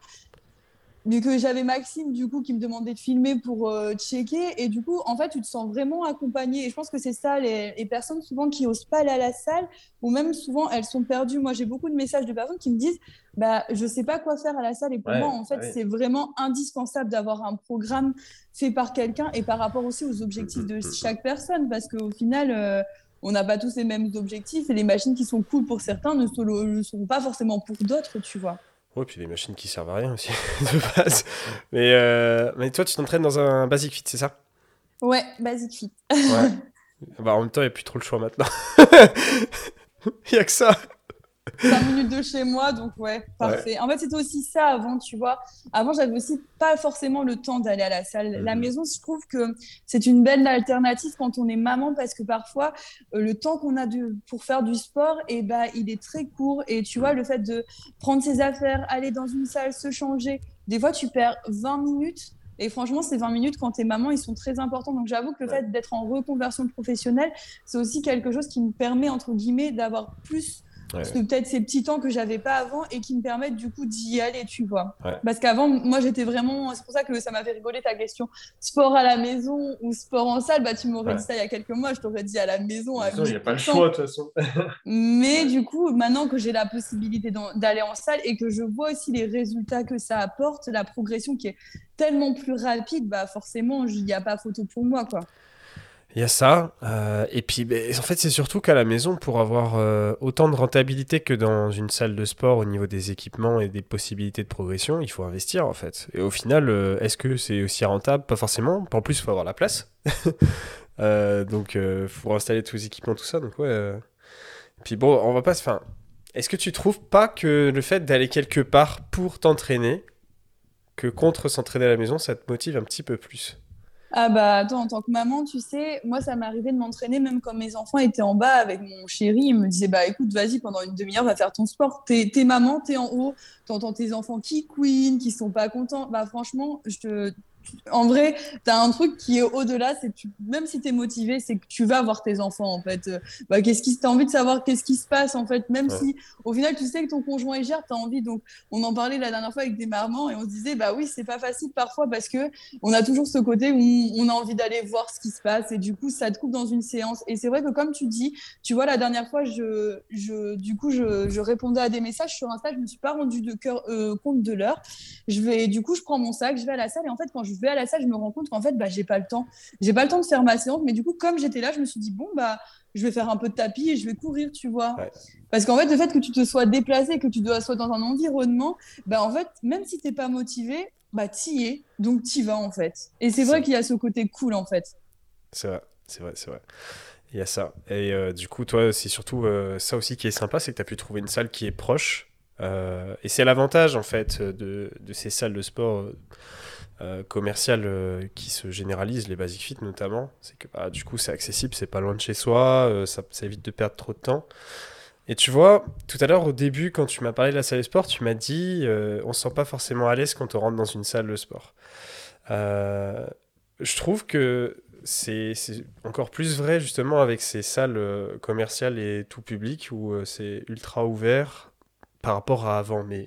Mais que j'avais Maxime, du coup, qui me demandait de filmer pour euh, checker. Et du coup, en fait, tu te sens vraiment accompagné. Et je pense que c'est ça, les, les personnes souvent qui osent pas aller à la salle, ou même souvent, elles sont perdues. Moi, j'ai beaucoup de messages de personnes qui me disent bah, Je sais pas quoi faire à la salle. Et pour Ouais, moi, en fait, ouais. c'est vraiment indispensable d'avoir un programme fait par quelqu'un et par rapport aussi aux objectifs de chaque personne. Parce qu'au final, euh, on n'a pas tous les mêmes objectifs et les machines qui sont cool pour certains ne le seront pas forcément pour d'autres, tu vois. Ouais, puis les machines qui servent à rien aussi, de base. Mais, euh, mais toi, tu t'entraînes dans un Basic Fit, c'est ça? Ouais, Basic Fit. ouais. Bah, en même temps, il n'y a plus trop le choix maintenant. Il n'y a que ça. 5 minutes de chez moi, donc ouais, parfait. En fait, c'était aussi ça avant, tu vois. Avant, j'avais aussi pas forcément le temps d'aller à la salle. La mhm. maison, je trouve que c'est une belle alternative quand on est maman parce que parfois, euh, le temps qu'on a de, pour faire du sport, et eh ben, il est très court. Et tu vois, le fait de prendre ses affaires, aller dans une salle, se changer, des fois, tu perds 20 minutes. Et franchement, ces 20 minutes, quand tu es maman, ils sont très importants. Donc j'avoue que le fait d'être en reconversion professionnelle, c'est aussi quelque chose qui me permet, entre guillemets, d'avoir plus que peut-être ces petits temps que j'avais pas avant et qui me permettent du coup d'y aller, tu vois. Parce qu'avant, moi j'étais vraiment. C'est pour ça que ça m'a fait rigoler ta question. Sport à la maison ou sport en salle, bah tu m'aurais dit ça il y a quelques mois, je t'aurais dit à la maison. Il n'y a pas le choix de toute façon. Mais du coup, maintenant que j'ai la possibilité d'aller en salle et que je vois aussi les résultats que ça apporte, la progression qui est tellement plus rapide, bah forcément, il n'y a pas photo pour moi, quoi. Il y a ça. Euh, et puis, ben, en fait, c'est surtout qu'à la maison, pour avoir euh, autant de rentabilité que dans une salle de sport au niveau des équipements et des possibilités de progression, il faut investir, en fait. Et au final, euh, est-ce que c'est aussi rentable? Pas forcément. En plus, il faut avoir la place. donc, il faut installer tous les équipements, tout ça. Donc, ouais. Puis bon, on va pas se... Enfin, est-ce que tu trouves pas que le fait d'aller quelque part pour t'entraîner, que contre s'entraîner à la maison, ça te motive un petit peu plus? Ah bah attends, en tant que maman, tu sais, moi ça m'arrivait de m'entraîner même quand mes enfants étaient en bas avec mon chéri. Il me disait bah écoute, vas-y pendant une demi-heure, va faire ton sport. T'es, t'es maman, t'es en haut, t'entends tes enfants qui queen, qui sont pas contents. Bah franchement, je te, en vrai, tu as un truc qui est au-delà, c'est que même si tu es motivé, c'est que tu vas voir tes enfants en fait. Euh, bah, qu'est-ce qui as envie de savoir qu'est-ce qui se passe en fait, même si au final tu sais que ton conjoint est gère, tu as envie donc on en parlait la dernière fois avec des mamans et on se disait bah oui, c'est pas facile parfois parce que on a toujours ce côté où on a envie d'aller voir ce qui se passe et du coup ça te coupe dans une séance et c'est vrai que comme tu dis, tu vois la dernière fois je, je du coup je, je répondais à des messages sur Insta, je me suis pas rendu de cœur, euh, compte de l'heure. Je vais du coup je prends mon sac, je vais à la salle et en fait quand je vais à la salle, je me rends compte qu'en fait, bah, j'ai pas le temps. J'ai pas le temps de faire ma séance, mais du coup, comme j'étais là, je me suis dit, bon, bah, je vais faire un peu de tapis et je vais courir, tu vois. Parce qu'en fait, le fait que tu te sois déplacé, que tu dois sois dans un environnement, bah, en fait, même si t'es pas motivé, bah, t'y es, donc t'y vas, en fait. Et c'est vrai qu'il y a ce côté cool, en fait. C'est vrai, c'est vrai, c'est vrai. Il y a ça. Et euh, du coup, toi, c'est surtout euh, ça aussi qui est sympa, c'est que tu as pu trouver une salle qui est proche. Euh, et c'est l'avantage, en fait, de, de, ces salles de sport euh, commercial euh, qui se généralise, les Basic Fit notamment. C'est que bah, du coup, c'est accessible, c'est pas loin de chez soi, euh, ça, évite de perdre trop de temps. Et tu vois, tout à l'heure, au début, quand tu m'as parlé de la salle de sport, tu m'as dit on se sent pas forcément à l'aise quand on rentre dans une salle de sport. je trouve que c'est encore plus vrai justement avec ces salles commerciales et tout public où c'est ultra ouvert par rapport à avant. Mais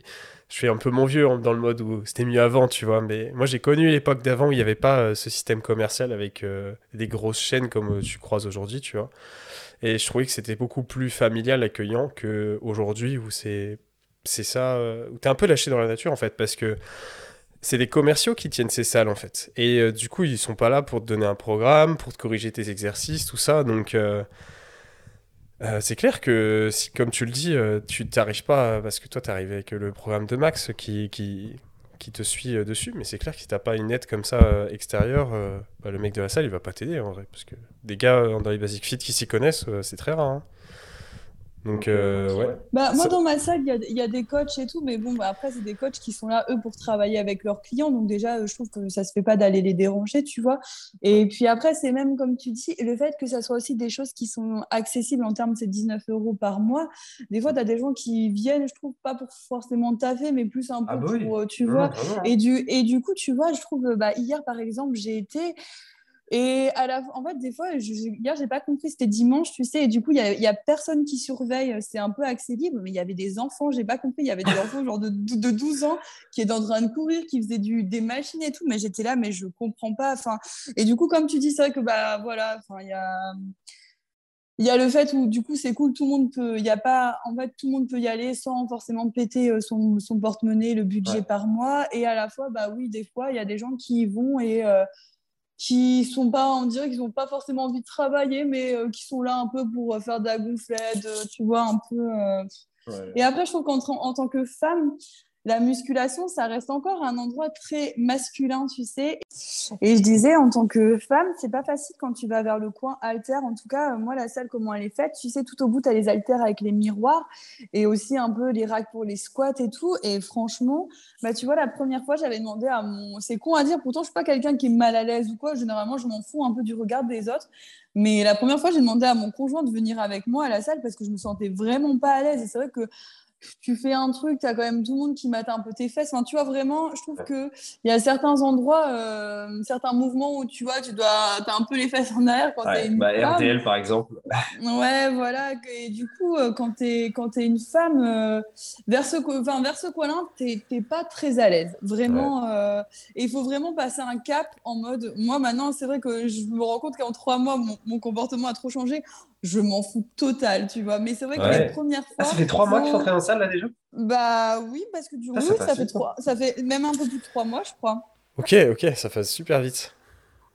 je suis un peu mon vieux dans le mode où c'était mieux avant, tu vois. Mais moi, j'ai connu l'époque d'avant où il n'y avait pas euh, ce système commercial avec euh, des grosses chaînes comme euh, tu croises aujourd'hui, tu vois. Et je trouvais que c'était beaucoup plus familial, accueillant qu'aujourd'hui où c'est c'est ça, où t'es un peu lâché dans la nature en fait, parce que c'est des commerciaux qui tiennent ces salles en fait. Et du coup, ils sont pas là pour te donner un programme, pour te corriger tes exercices, tout ça. Donc euh, c'est clair que si, comme tu le dis, euh, tu t'arrives pas, parce que toi, tu arrivé avec le programme de Max qui, qui, qui te suit euh, dessus, mais c'est clair que si t'as pas une aide comme ça extérieure, bah, le mec de la salle, il va pas t'aider en vrai. Parce que des gars dans les Basic Fit qui s'y connaissent, c'est très rare. Hein. Donc, euh, ouais. Bah, moi, dans ma salle, il y, a, des coachs et tout, mais bon, bah, après, c'est des coachs qui sont là, eux, pour travailler avec leurs clients. Donc, déjà, je trouve que ça se fait pas d'aller les déranger, tu vois. Et puis après, c'est même, comme tu dis, le fait que ça soit aussi des choses qui sont accessibles en termes de ces 19 euros par mois. Des fois, tu as des gens qui viennent, je trouve, pas pour forcément taffer, mais plus un ah peu bah pour, euh, tu vois. et, du, et du coup, tu vois, je trouve, bah, hier, par exemple, j'ai été. Et à la, en fait, des fois, je, hier, j'ai pas compris, c'était dimanche, tu sais, et du coup, il y, a, personne qui surveille, c'est un peu accès libre, mais il y avait des enfants, j'ai pas compris, il y avait des enfants genre de, de 12 ans qui étaient en train de courir, qui faisaient du, des machines et tout, mais j'étais là, mais je comprends pas. Enfin, et du coup, comme tu dis, c'est vrai que, bah voilà, enfin, il y a. Il y a le fait où du coup c'est cool, tout le monde peut, il y a pas, en fait tout le monde peut y aller sans forcément péter euh, son, son porte-monnaie, le budget par mois, et à la fois bah oui des fois il y a des gens qui y vont et euh, qui sont pas, on dirait qu'ils n'ont pas forcément envie de travailler, mais euh, qui sont là un peu pour euh, faire de la gonflette, euh, tu vois, un peu. Et après, je trouve qu'en en tant que femme, la musculation, ça reste encore un endroit très masculin, tu sais. Et je disais, en tant que femme, c'est pas facile quand tu vas vers le coin alter. En tout cas, moi, la salle, comment elle est faite, tu sais, tout au bout, tu as les haltères avec les miroirs et aussi un peu les racks pour les squats et tout. Et franchement, bah, tu vois, la première fois, j'avais demandé à mon. C'est con à dire, pourtant, je suis pas quelqu'un qui est mal à l'aise ou quoi. Généralement, je m'en fous un peu du regard des autres. Mais la première fois, j'ai demandé à mon conjoint de venir avec moi à la salle parce que je me sentais vraiment pas à l'aise. Et c'est vrai que tu fais un truc, tu as quand même tout le monde qui mate un peu tes fesses. Enfin, tu vois, vraiment, je trouve qu'il y a certains endroits, euh, certains mouvements où tu vois, tu dois, as un peu les fesses en arrière quand tu es une bah, femme. RTL, par exemple. Ouais, voilà. Et du coup, euh, quand tu es, une femme, euh, vers ce, enfin, vers ce coin-là, tu n'es pas très à l'aise. Vraiment. et il faut vraiment passer un cap en mode. Moi, maintenant, c'est vrai que je me rends compte qu'en trois mois, mon, mon comportement a trop changé je m'en fous total, tu vois. Mais c'est vrai que les premières fois. Ah, ça fait trois mois que tu es en salle là déjà? Bah oui, parce que du coup, ça, fait trois. Ça fait même un peu plus de trois mois, je crois. Ok, ok, ça passe super vite.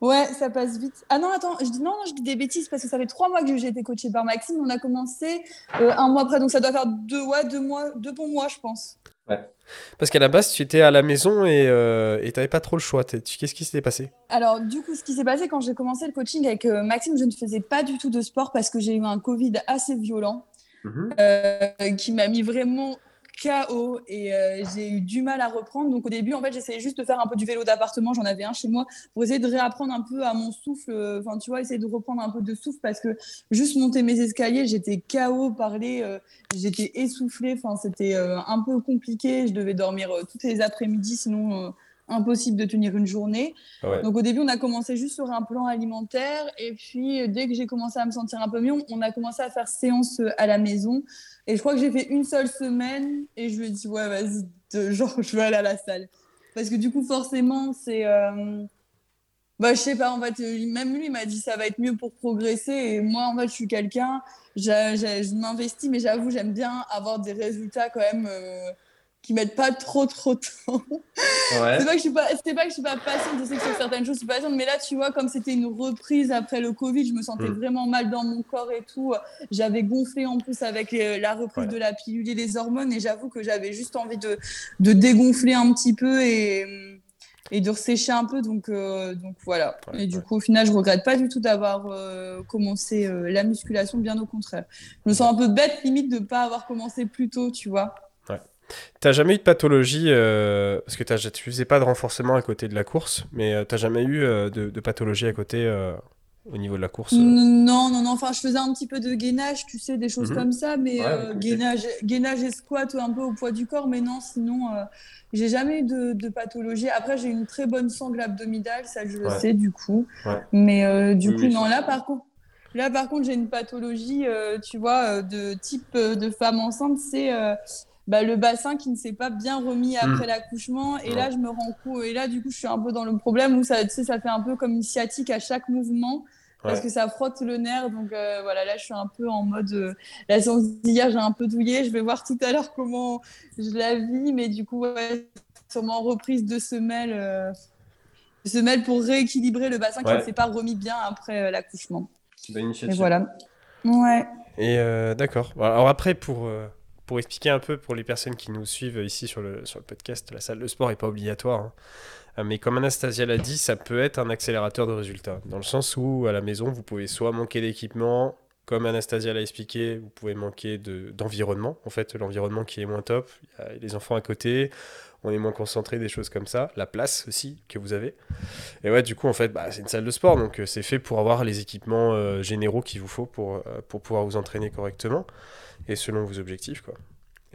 Ouais, ça passe vite. Ah non, attends, je dis non, non, je dis des bêtises parce que ça fait trois mois que j'ai été coachée par Maxime. On a commencé euh, un mois après, donc ça doit faire deux, ouais, deux mois, deux bons mois, je pense. Parce qu'à la base, tu étais à la maison et euh, tu n'avais pas trop le choix. Qu'est-ce qui s'était passé? Alors, du coup, ce qui s'est passé quand j'ai commencé le coaching avec euh, Maxime, je ne faisais pas du tout de sport parce que j'ai eu un Covid assez violent mhm. euh, qui m'a mis vraiment chaos et euh, j'ai eu du mal à reprendre. Donc au début, en fait, j'essayais juste de faire un peu du vélo d'appartement. J'en avais un chez moi pour essayer de réapprendre un peu à mon souffle. Euh, enfin, tu vois, essayer de reprendre un peu de souffle parce que juste monter mes escaliers, j'étais chaos, parler, euh, j'étais essoufflée. Enfin, c'était un peu compliqué. Je devais dormir toutes les après-midi, sinon impossible de tenir une journée. Donc au début, on a commencé juste sur un plan alimentaire et puis dès que j'ai commencé à me sentir un peu mieux, on a commencé à faire séance à la maison. Et je crois que j'ai fait une seule semaine et je lui ai dit ouais vas-y, genre je veux aller à la salle. Parce que du coup forcément c'est euh... bah je sais pas en fait même lui m'a dit ça va être mieux pour progresser et moi en fait je suis quelqu'un je m'investis mais j'avoue j'aime bien avoir des résultats quand même euh, qui mettent pas trop trop de temps. C'est pas que je suis pas, c'est pas que je suis pas patiente, je sais que sur certaines choses je suis patiente, mais là tu vois comme c'était une reprise après le Covid, je me sentais mm. vraiment mal dans mon corps et tout. J'avais gonflé en plus avec euh, la reprise de la pilule et les hormones et j'avoue que j'avais juste envie de, de dégonfler un petit peu et et de ressécher un peu. Donc, euh, donc voilà. et du coup, au final, je regrette pas du tout d'avoir euh, commencé la musculation, bien au contraire. Je me sens un peu bête, limite, de pas avoir commencé plus tôt, tu vois. T'as jamais eu de pathologie, euh, parce que tu faisais pas de renforcement à côté de la course, mais euh, t'as jamais eu euh, de, pathologie à côté au niveau de la course Non, non, non. Enfin, je faisais un petit peu de gainage, tu sais, des choses mhm. comme ça, mais gainage, gainage et squat un peu au poids du corps, mais non, sinon, j'ai jamais eu de, pathologie. Après, j'ai une très bonne sangle abdominale, ça je le sais du coup. Mais du coup, non, là par contre. Là, par contre, j'ai une pathologie, tu vois, de type de femme enceinte, c'est bah, le bassin qui ne s'est pas bien remis hmm. après l'accouchement. Et là, je me rends compte, et là, du coup, je suis un peu dans le problème où ça, tu sais, ça fait un peu comme une sciatique à chaque mouvement. Parce que ça frotte le nerf, donc euh, voilà, là je suis un peu en mode. Euh, la séance d'hier, j'ai un peu douillé. Je vais voir tout à l'heure comment je la vis, mais du coup, ouais, sûrement reprise de semelle, euh, semelle pour rééquilibrer le bassin qui ne s'est pas remis bien après l'accouchement. Et voilà. Ouais. Et d'accord. Alors après, pour pour expliquer un peu pour les personnes qui nous suivent ici sur le, sur le podcast, la salle de sport n'est pas obligatoire. Hein. Euh, mais comme Anastasia l'a dit, ça peut être un accélérateur de résultats. Dans le sens où, à la maison, vous pouvez soit manquer d'équipement, comme Anastasia l'a expliqué, vous pouvez manquer d'environnement. en fait, l'environnement qui est moins top, il y a les enfants à côté, on est moins concentré, des choses comme ça. La place aussi que vous avez. Et ouais, du coup, en fait, bah, c'est une salle de sport, donc euh, c'est fait pour avoir les équipements euh, généraux qu'il vous faut pour, pour pouvoir vous entraîner correctement et selon vos objectifs, quoi.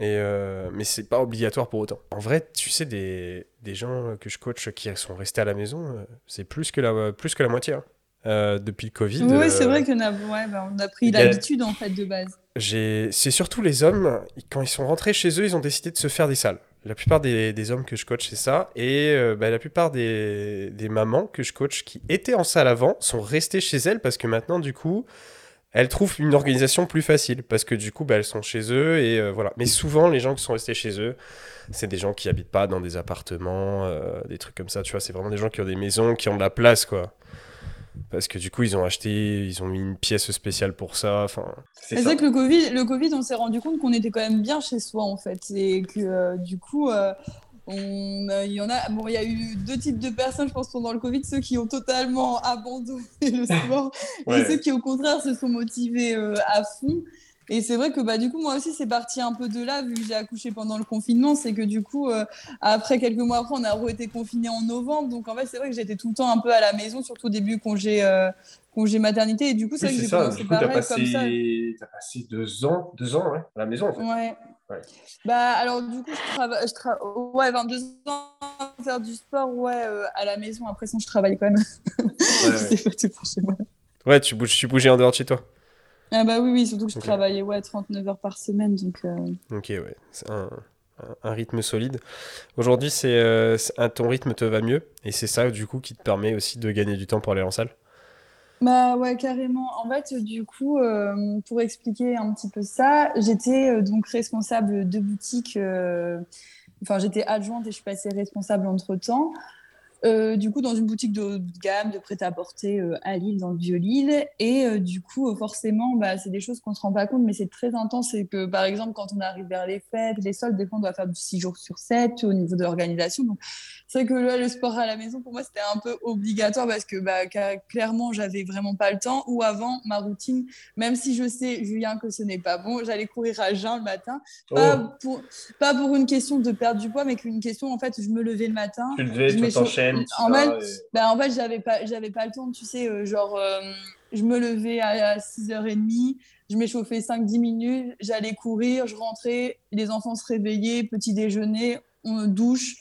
Et euh, mais c'est pas obligatoire pour autant. En vrai, tu sais, des, des gens que je coach qui sont restés à la maison, euh, c'est plus que la, plus que la moitié. Hein. Euh, depuis le Covid. Oui, c'est vrai qu'on a, ouais, bah, on a pris l'habitude en fait de base. C'est surtout les hommes, quand ils sont rentrés chez eux, ils ont décidé de se faire des salles. La plupart des, des hommes que je coach, c'est ça. Et bah, la plupart des, des mamans que je coach qui étaient en salle avant sont restées chez elles parce que maintenant, du coup, elles trouvent une organisation plus facile parce que du coup, bah, elles sont chez eux et euh, voilà. Mais souvent, les gens qui sont restés chez eux, c'est des gens qui habitent pas dans des appartements, euh, des trucs comme ça. Tu vois, c'est vraiment des gens qui ont des maisons, qui ont de la place, quoi. Parce que du coup, ils ont acheté, ils ont mis une pièce spéciale pour ça. Enfin, c'est vrai que le Covid, le Covid, on s'est rendu compte qu'on était quand même bien chez soi en fait, et que euh, du coup, on, il y en a, bon, il y a eu deux types de personnes, je pense, pendant le Covid, ceux qui ont totalement abandonné le sport et ceux qui, au contraire, se sont motivés euh, à fond. Et c'est vrai que bah, du coup, moi aussi, c'est parti un peu de là, vu que j'ai accouché pendant le confinement. C'est que du coup, euh, après quelques mois après, on a été confiné en novembre. Donc en fait, c'est vrai que j'étais tout le temps un peu à la maison, surtout au début congé, euh, congé maternité. Et du coup, c'est vrai que j'ai commencé pareil ça. as passé deux ans, deux ans ouais, à la maison en fait. Ouais. Ouais. Bah alors du coup, je travaille, je ouais, 22 ans à faire du sport, ouais, euh, à la maison. Après ça, je travaille quand même. Ouais, pas tout pour chez moi. Ouais, tu, bouges, tu bougeais en dehors de chez toi. Ah bah oui, oui, surtout que je travaillais ouais, 39 heures par semaine. Donc, euh. Ok, ouais, c'est un, un, rythme solide. Aujourd'hui, c'est euh, ton rythme te va mieux et c'est ça du coup qui te permet aussi de gagner du temps pour aller en salle? Bah ouais, carrément. En fait, du coup, euh, pour expliquer un petit peu ça, j'étais donc responsable de boutique. Enfin, j'étais adjointe et je suis passée responsable entre temps. Euh, du coup, dans une boutique de haut de gamme, de prêt-à-porter euh, à Lille, dans le Vieux-Lille. Et euh, du coup, forcément, bah, c'est des choses qu'on ne se rend pas compte, mais c'est très intense. C'est que, par exemple, quand on arrive vers les fêtes, les soldes, des fois, on doit faire du 6 jours sur 7 au niveau de l'organisation. Donc, c'est vrai que là, le sport à la maison, pour moi, c'était un peu obligatoire parce que bah, clairement, j'avais vraiment pas le temps. Ou avant, ma routine, même si je sais, Julien, que ce n'est pas bon, j'allais courir à jeun le matin. Pas, oh. pour, pas pour une question de perdre du poids, mais qu'une question, en fait, je me levais le matin. Tu levais, tu t'enchaînes en fait, ben, en fait j'avais pas, j'avais pas le temps, tu sais, euh, genre, euh, je me levais à, 6h30, je m'échauffais 5-10 minutes, j'allais courir, je rentrais, les enfants se réveillaient, petit déjeuner, on douche,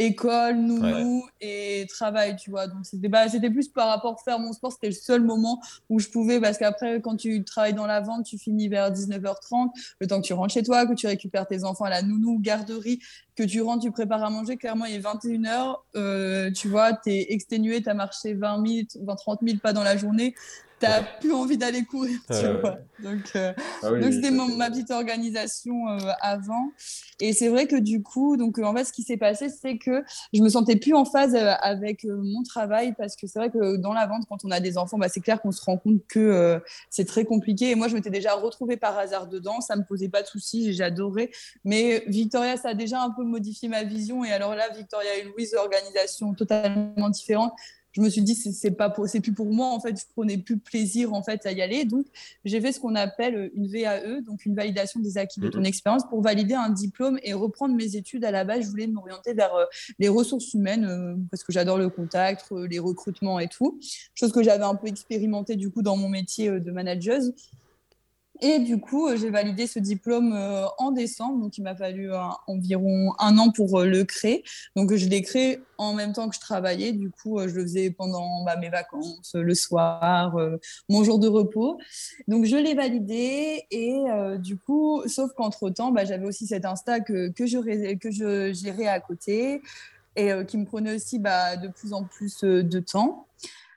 école, nounou et travail, tu vois. Donc c'était bah, c'était plus par rapport à faire mon sport, c'était le seul moment où je pouvais parce qu'après quand tu travailles dans la vente, tu finis vers 19h30, le temps que tu rentres chez toi, que tu récupères tes enfants à la nounou, garderie, que tu rentres, tu prépares à manger, clairement il est 21h, euh, tu vois, tu es exténué, tu as marché 20 000, 20 30 000 pas dans la journée, t'as plus envie d'aller courir, tu vois. Donc, euh, ah donc c'était ma petite organisation euh, avant. Et c'est vrai que du coup, donc euh, en fait, ce qui s'est passé, c'est que je me sentais plus en phase avec mon travail parce que c'est vrai que dans la vente, quand on a des enfants, bah, c'est clair qu'on se rend compte que c'est très compliqué. Et moi, je m'étais déjà retrouvée par hasard dedans, ça me posait pas de soucis, adoré. Mais Victoria, ça a déjà un peu modifié ma vision. Et alors là, Victoria et Louise, organisation totalement différente je me suis dit c'est pas c'est plus pour moi en fait je prenais plus plaisir en fait à y aller. Donc j'ai fait ce qu'on appelle une VAE donc une validation des acquis de ton mhm. expérience pour valider un diplôme et reprendre mes études. À la base je voulais m'orienter vers euh, les ressources humaines euh, parce que j'adore le contact euh, les recrutements et tout. Chose que j'avais un peu expérimenté du coup dans mon métier de manageuse et du coup, euh, j'ai validé ce diplôme euh, en décembre. Donc, il m'a fallu environ un an pour euh, le créer. Donc, je l'ai créé en même temps que je travaillais. Du coup, je le faisais pendant bah, mes vacances, le soir, mon jour de repos. Donc, je l'ai validé. Et du coup, sauf qu'entre-temps, bah, j'avais aussi cet Insta que, que, je, gérais à côté et qui me prenait aussi bah, de plus en plus de temps.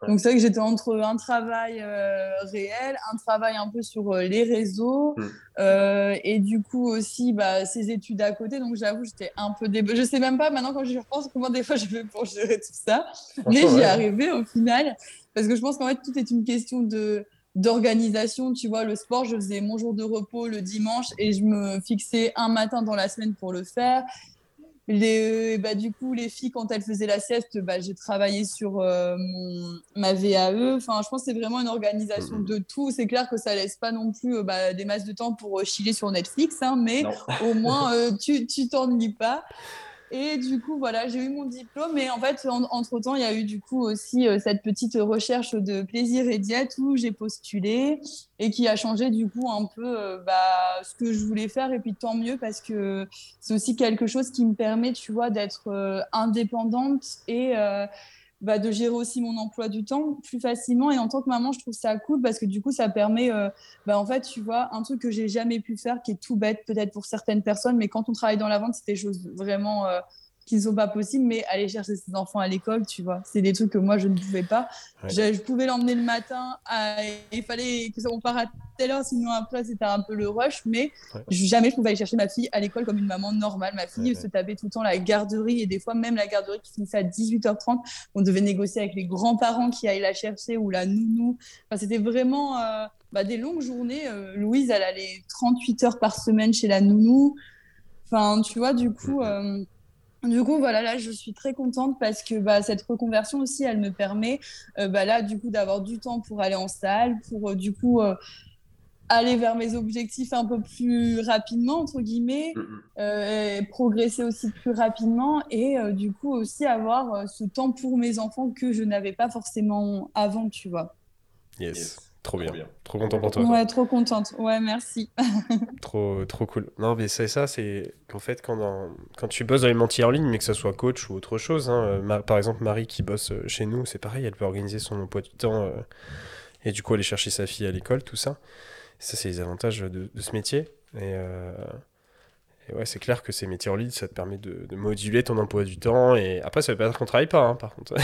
Donc c'est vrai que j'étais entre un travail euh, réel, un travail un peu sur euh, les réseaux hmm. euh, et du coup aussi bah, ces études à côté. Donc j'avoue, j'étais un peu débordée. Je sais même pas maintenant quand je repense comment des fois je fais pour gérer tout ça. Mais j'y ai arrivé au final parce que je pense qu'en fait tout est une question de d'organisation, tu vois, le sport, je faisais mon jour de repos le dimanche et je me fixais un matin dans la semaine pour le faire. Les, bah, du coup, les filles, quand elles faisaient la sieste, bah, j'ai travaillé sur euh, mon, ma VAE. Enfin, je pense que c'est vraiment une organisation de tout. C'est clair que ça laisse pas non plus euh, bah, des masses de temps pour euh, chiller sur Netflix, hein, mais au moins, tu t'ennuies pas. Et du coup, voilà, j'ai eu mon diplôme. Et en fait, entre-temps, il y a eu du coup aussi euh, cette petite recherche de plaisir et diète où j'ai postulé et qui a changé du coup un peu euh, bah, ce que je voulais faire. Et puis tant mieux parce que c'est aussi quelque chose qui me permet, tu vois, d'être euh, indépendante et bah, de gérer aussi mon emploi du temps plus facilement. Et en tant que maman, je trouve ça cool parce que du coup, ça permet, euh, bah, en fait, tu vois, un truc que j'ai jamais pu faire, qui est tout bête peut-être pour certaines personnes, mais quand on travaille dans la vente, c'est des choses vraiment euh, qui ne sont pas possibles, mais aller chercher ses enfants à l'école, tu vois, c'est des trucs que moi je ne pouvais pas. Je, pouvais l'emmener le matin, il fallait que on parte à telle heure, sinon après c'était un peu le rush, mais jamais je pouvais aller chercher ma fille à l'école comme une maman normale. Ma fille se tapait tout le temps la garderie et des fois même la garderie qui finissait à 18h30, on devait négocier avec les grands-parents qui allaient la chercher ou la nounou. Enfin, c'était vraiment euh, bah, des longues journées. Euh, Louise, elle allait 38 heures par semaine chez la nounou. Enfin, tu vois, du coup. Euh, du coup, voilà, là, je suis très contente parce que bah, cette reconversion aussi, elle me permet, euh, bah, là, du coup, d'avoir du temps pour aller en salle, pour euh, du coup euh, aller vers mes objectifs un peu plus rapidement, entre guillemets, et progresser aussi plus rapidement et du coup aussi avoir ce temps pour mes enfants que je n'avais pas forcément avant, tu vois. yes. Trop bien. Trop content pour toi. Ouais, trop contente. Ouais, merci. trop, trop cool. Non, mais c'est ça, c'est qu'en fait, quand, quand tu bosses dans les mentis en ligne, mais que ce soit coach ou autre chose, hein, euh, par exemple, Marie qui bosse euh, chez nous, c'est pareil, elle peut organiser son emploi du temps euh, et du coup aller chercher sa fille à l'école, tout ça. Ça, c'est les avantages de, ce métier. Et, et ouais, c'est clair que ces métiers en ligne, ça te permet de, moduler ton emploi du temps. Et après, ça veut pas dire qu'on travaille pas, hein, par contre.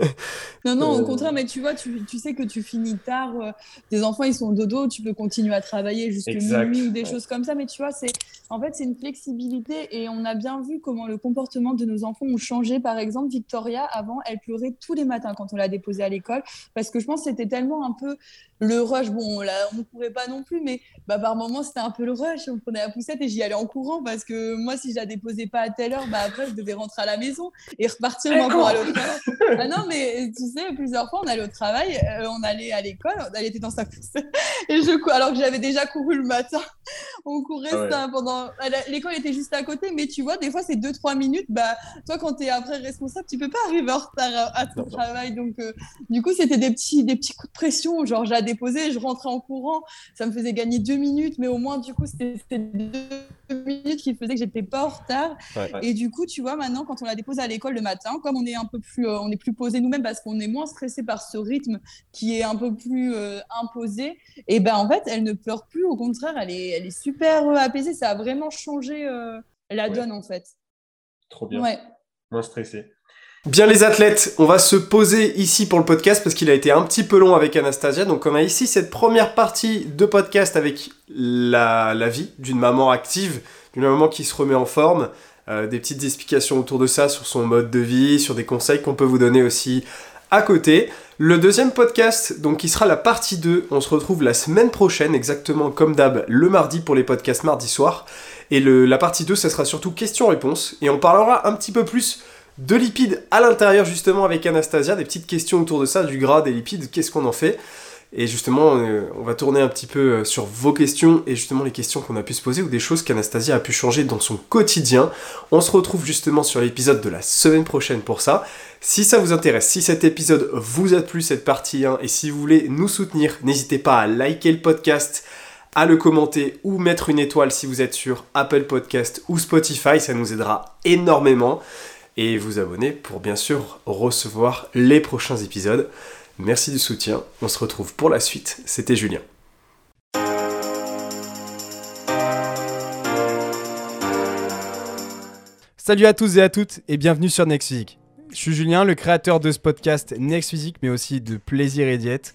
non, non, au euh, contraire, mais tu vois, tu, tu sais que tu finis tard, euh, tes enfants, ils sont dodo, tu peux continuer à travailler jusqu'à minuit ou des choses comme ça. Mais tu vois, c'est en fait, c'est une flexibilité et on a bien vu comment le comportement de nos enfants ont changé. Par exemple, Victoria, avant, elle pleurait tous les matins quand on l'a déposée à l'école parce que je pense que c'était tellement un peu le rush. Bon, là, on ne courait pas non plus, mais bah, par moments, c'était un peu le rush. On prenait la poussette et j'y allais en courant parce que moi, si je la déposais pas à telle heure, bah, après, je devais rentrer à la maison et repartir moi, pour aller au travail. ah non, mais tu sais, plusieurs fois, on allait au travail, euh, on allait à l'école, elle était dans sa poussette. Et je, alors que j'avais déjà couru le matin, on courait ah ça pendant. L'école était juste à côté, mais tu vois, des fois, c'est 2-3 minutes. Bah, toi, quand tu es après responsable, tu peux pas arriver en retard à, ton travail. Donc, euh, du coup, c'était des petits, des petits coups de pression. Genre, j'ai déposé, je rentrais en courant. Ça me faisait gagner deux minutes, mais au moins, du coup, c'était deux minutes qui faisaient que j'étais pas en retard. Et du coup, tu vois, maintenant, quand on la dépose à l'école le matin, comme on est un peu plus, euh, on est plus posé nous-mêmes parce qu'on est moins stressé par ce rythme qui est un peu plus euh, imposé, et ben en fait, elle ne pleure plus. Au contraire, elle est, elle est super euh, apaisée. Ça a vraiment changé la donne, en fait. Trop bien. Ouais. Moins stressé. Bien les athlètes, on va se poser ici pour le podcast parce qu'il a été un petit peu long avec Anastasia. Donc on a ici cette première partie de podcast avec la, vie d'une maman active, d'une maman qui se remet en forme, euh, des petites explications autour de ça sur son mode de vie, sur des conseils qu'on peut vous donner aussi à côté. Le deuxième podcast, donc qui sera la partie 2, on se retrouve la semaine prochaine, exactement comme d'hab, le mardi pour les podcasts mardi soir. Et la partie 2, ça sera surtout questions-réponses. Et on parlera un petit peu plus de lipides à l'intérieur justement avec Anastasia, des petites questions autour de ça, du gras, des lipides, qu'est-ce qu'on en fait? Et justement, on va tourner un petit peu euh, sur vos questions et justement les questions qu'on a pu se poser ou des choses qu'Anastasia a pu changer dans son quotidien. On se retrouve justement sur l'épisode de la semaine prochaine pour ça. Si ça vous intéresse, si cet épisode vous a plu, cette partie 1, et si vous voulez nous soutenir, n'hésitez pas à liker le podcast, à le commenter ou mettre une étoile si vous êtes sur Apple Podcast ou Spotify, ça nous aidera énormément et vous abonner pour bien sûr recevoir les prochains épisodes. Merci du soutien, on se retrouve pour la suite, c'était Julien. Salut à tous et à toutes et bienvenue sur Next Physique. Je suis Julien, le créateur de ce podcast Next Physique mais aussi de Plaisir et Diète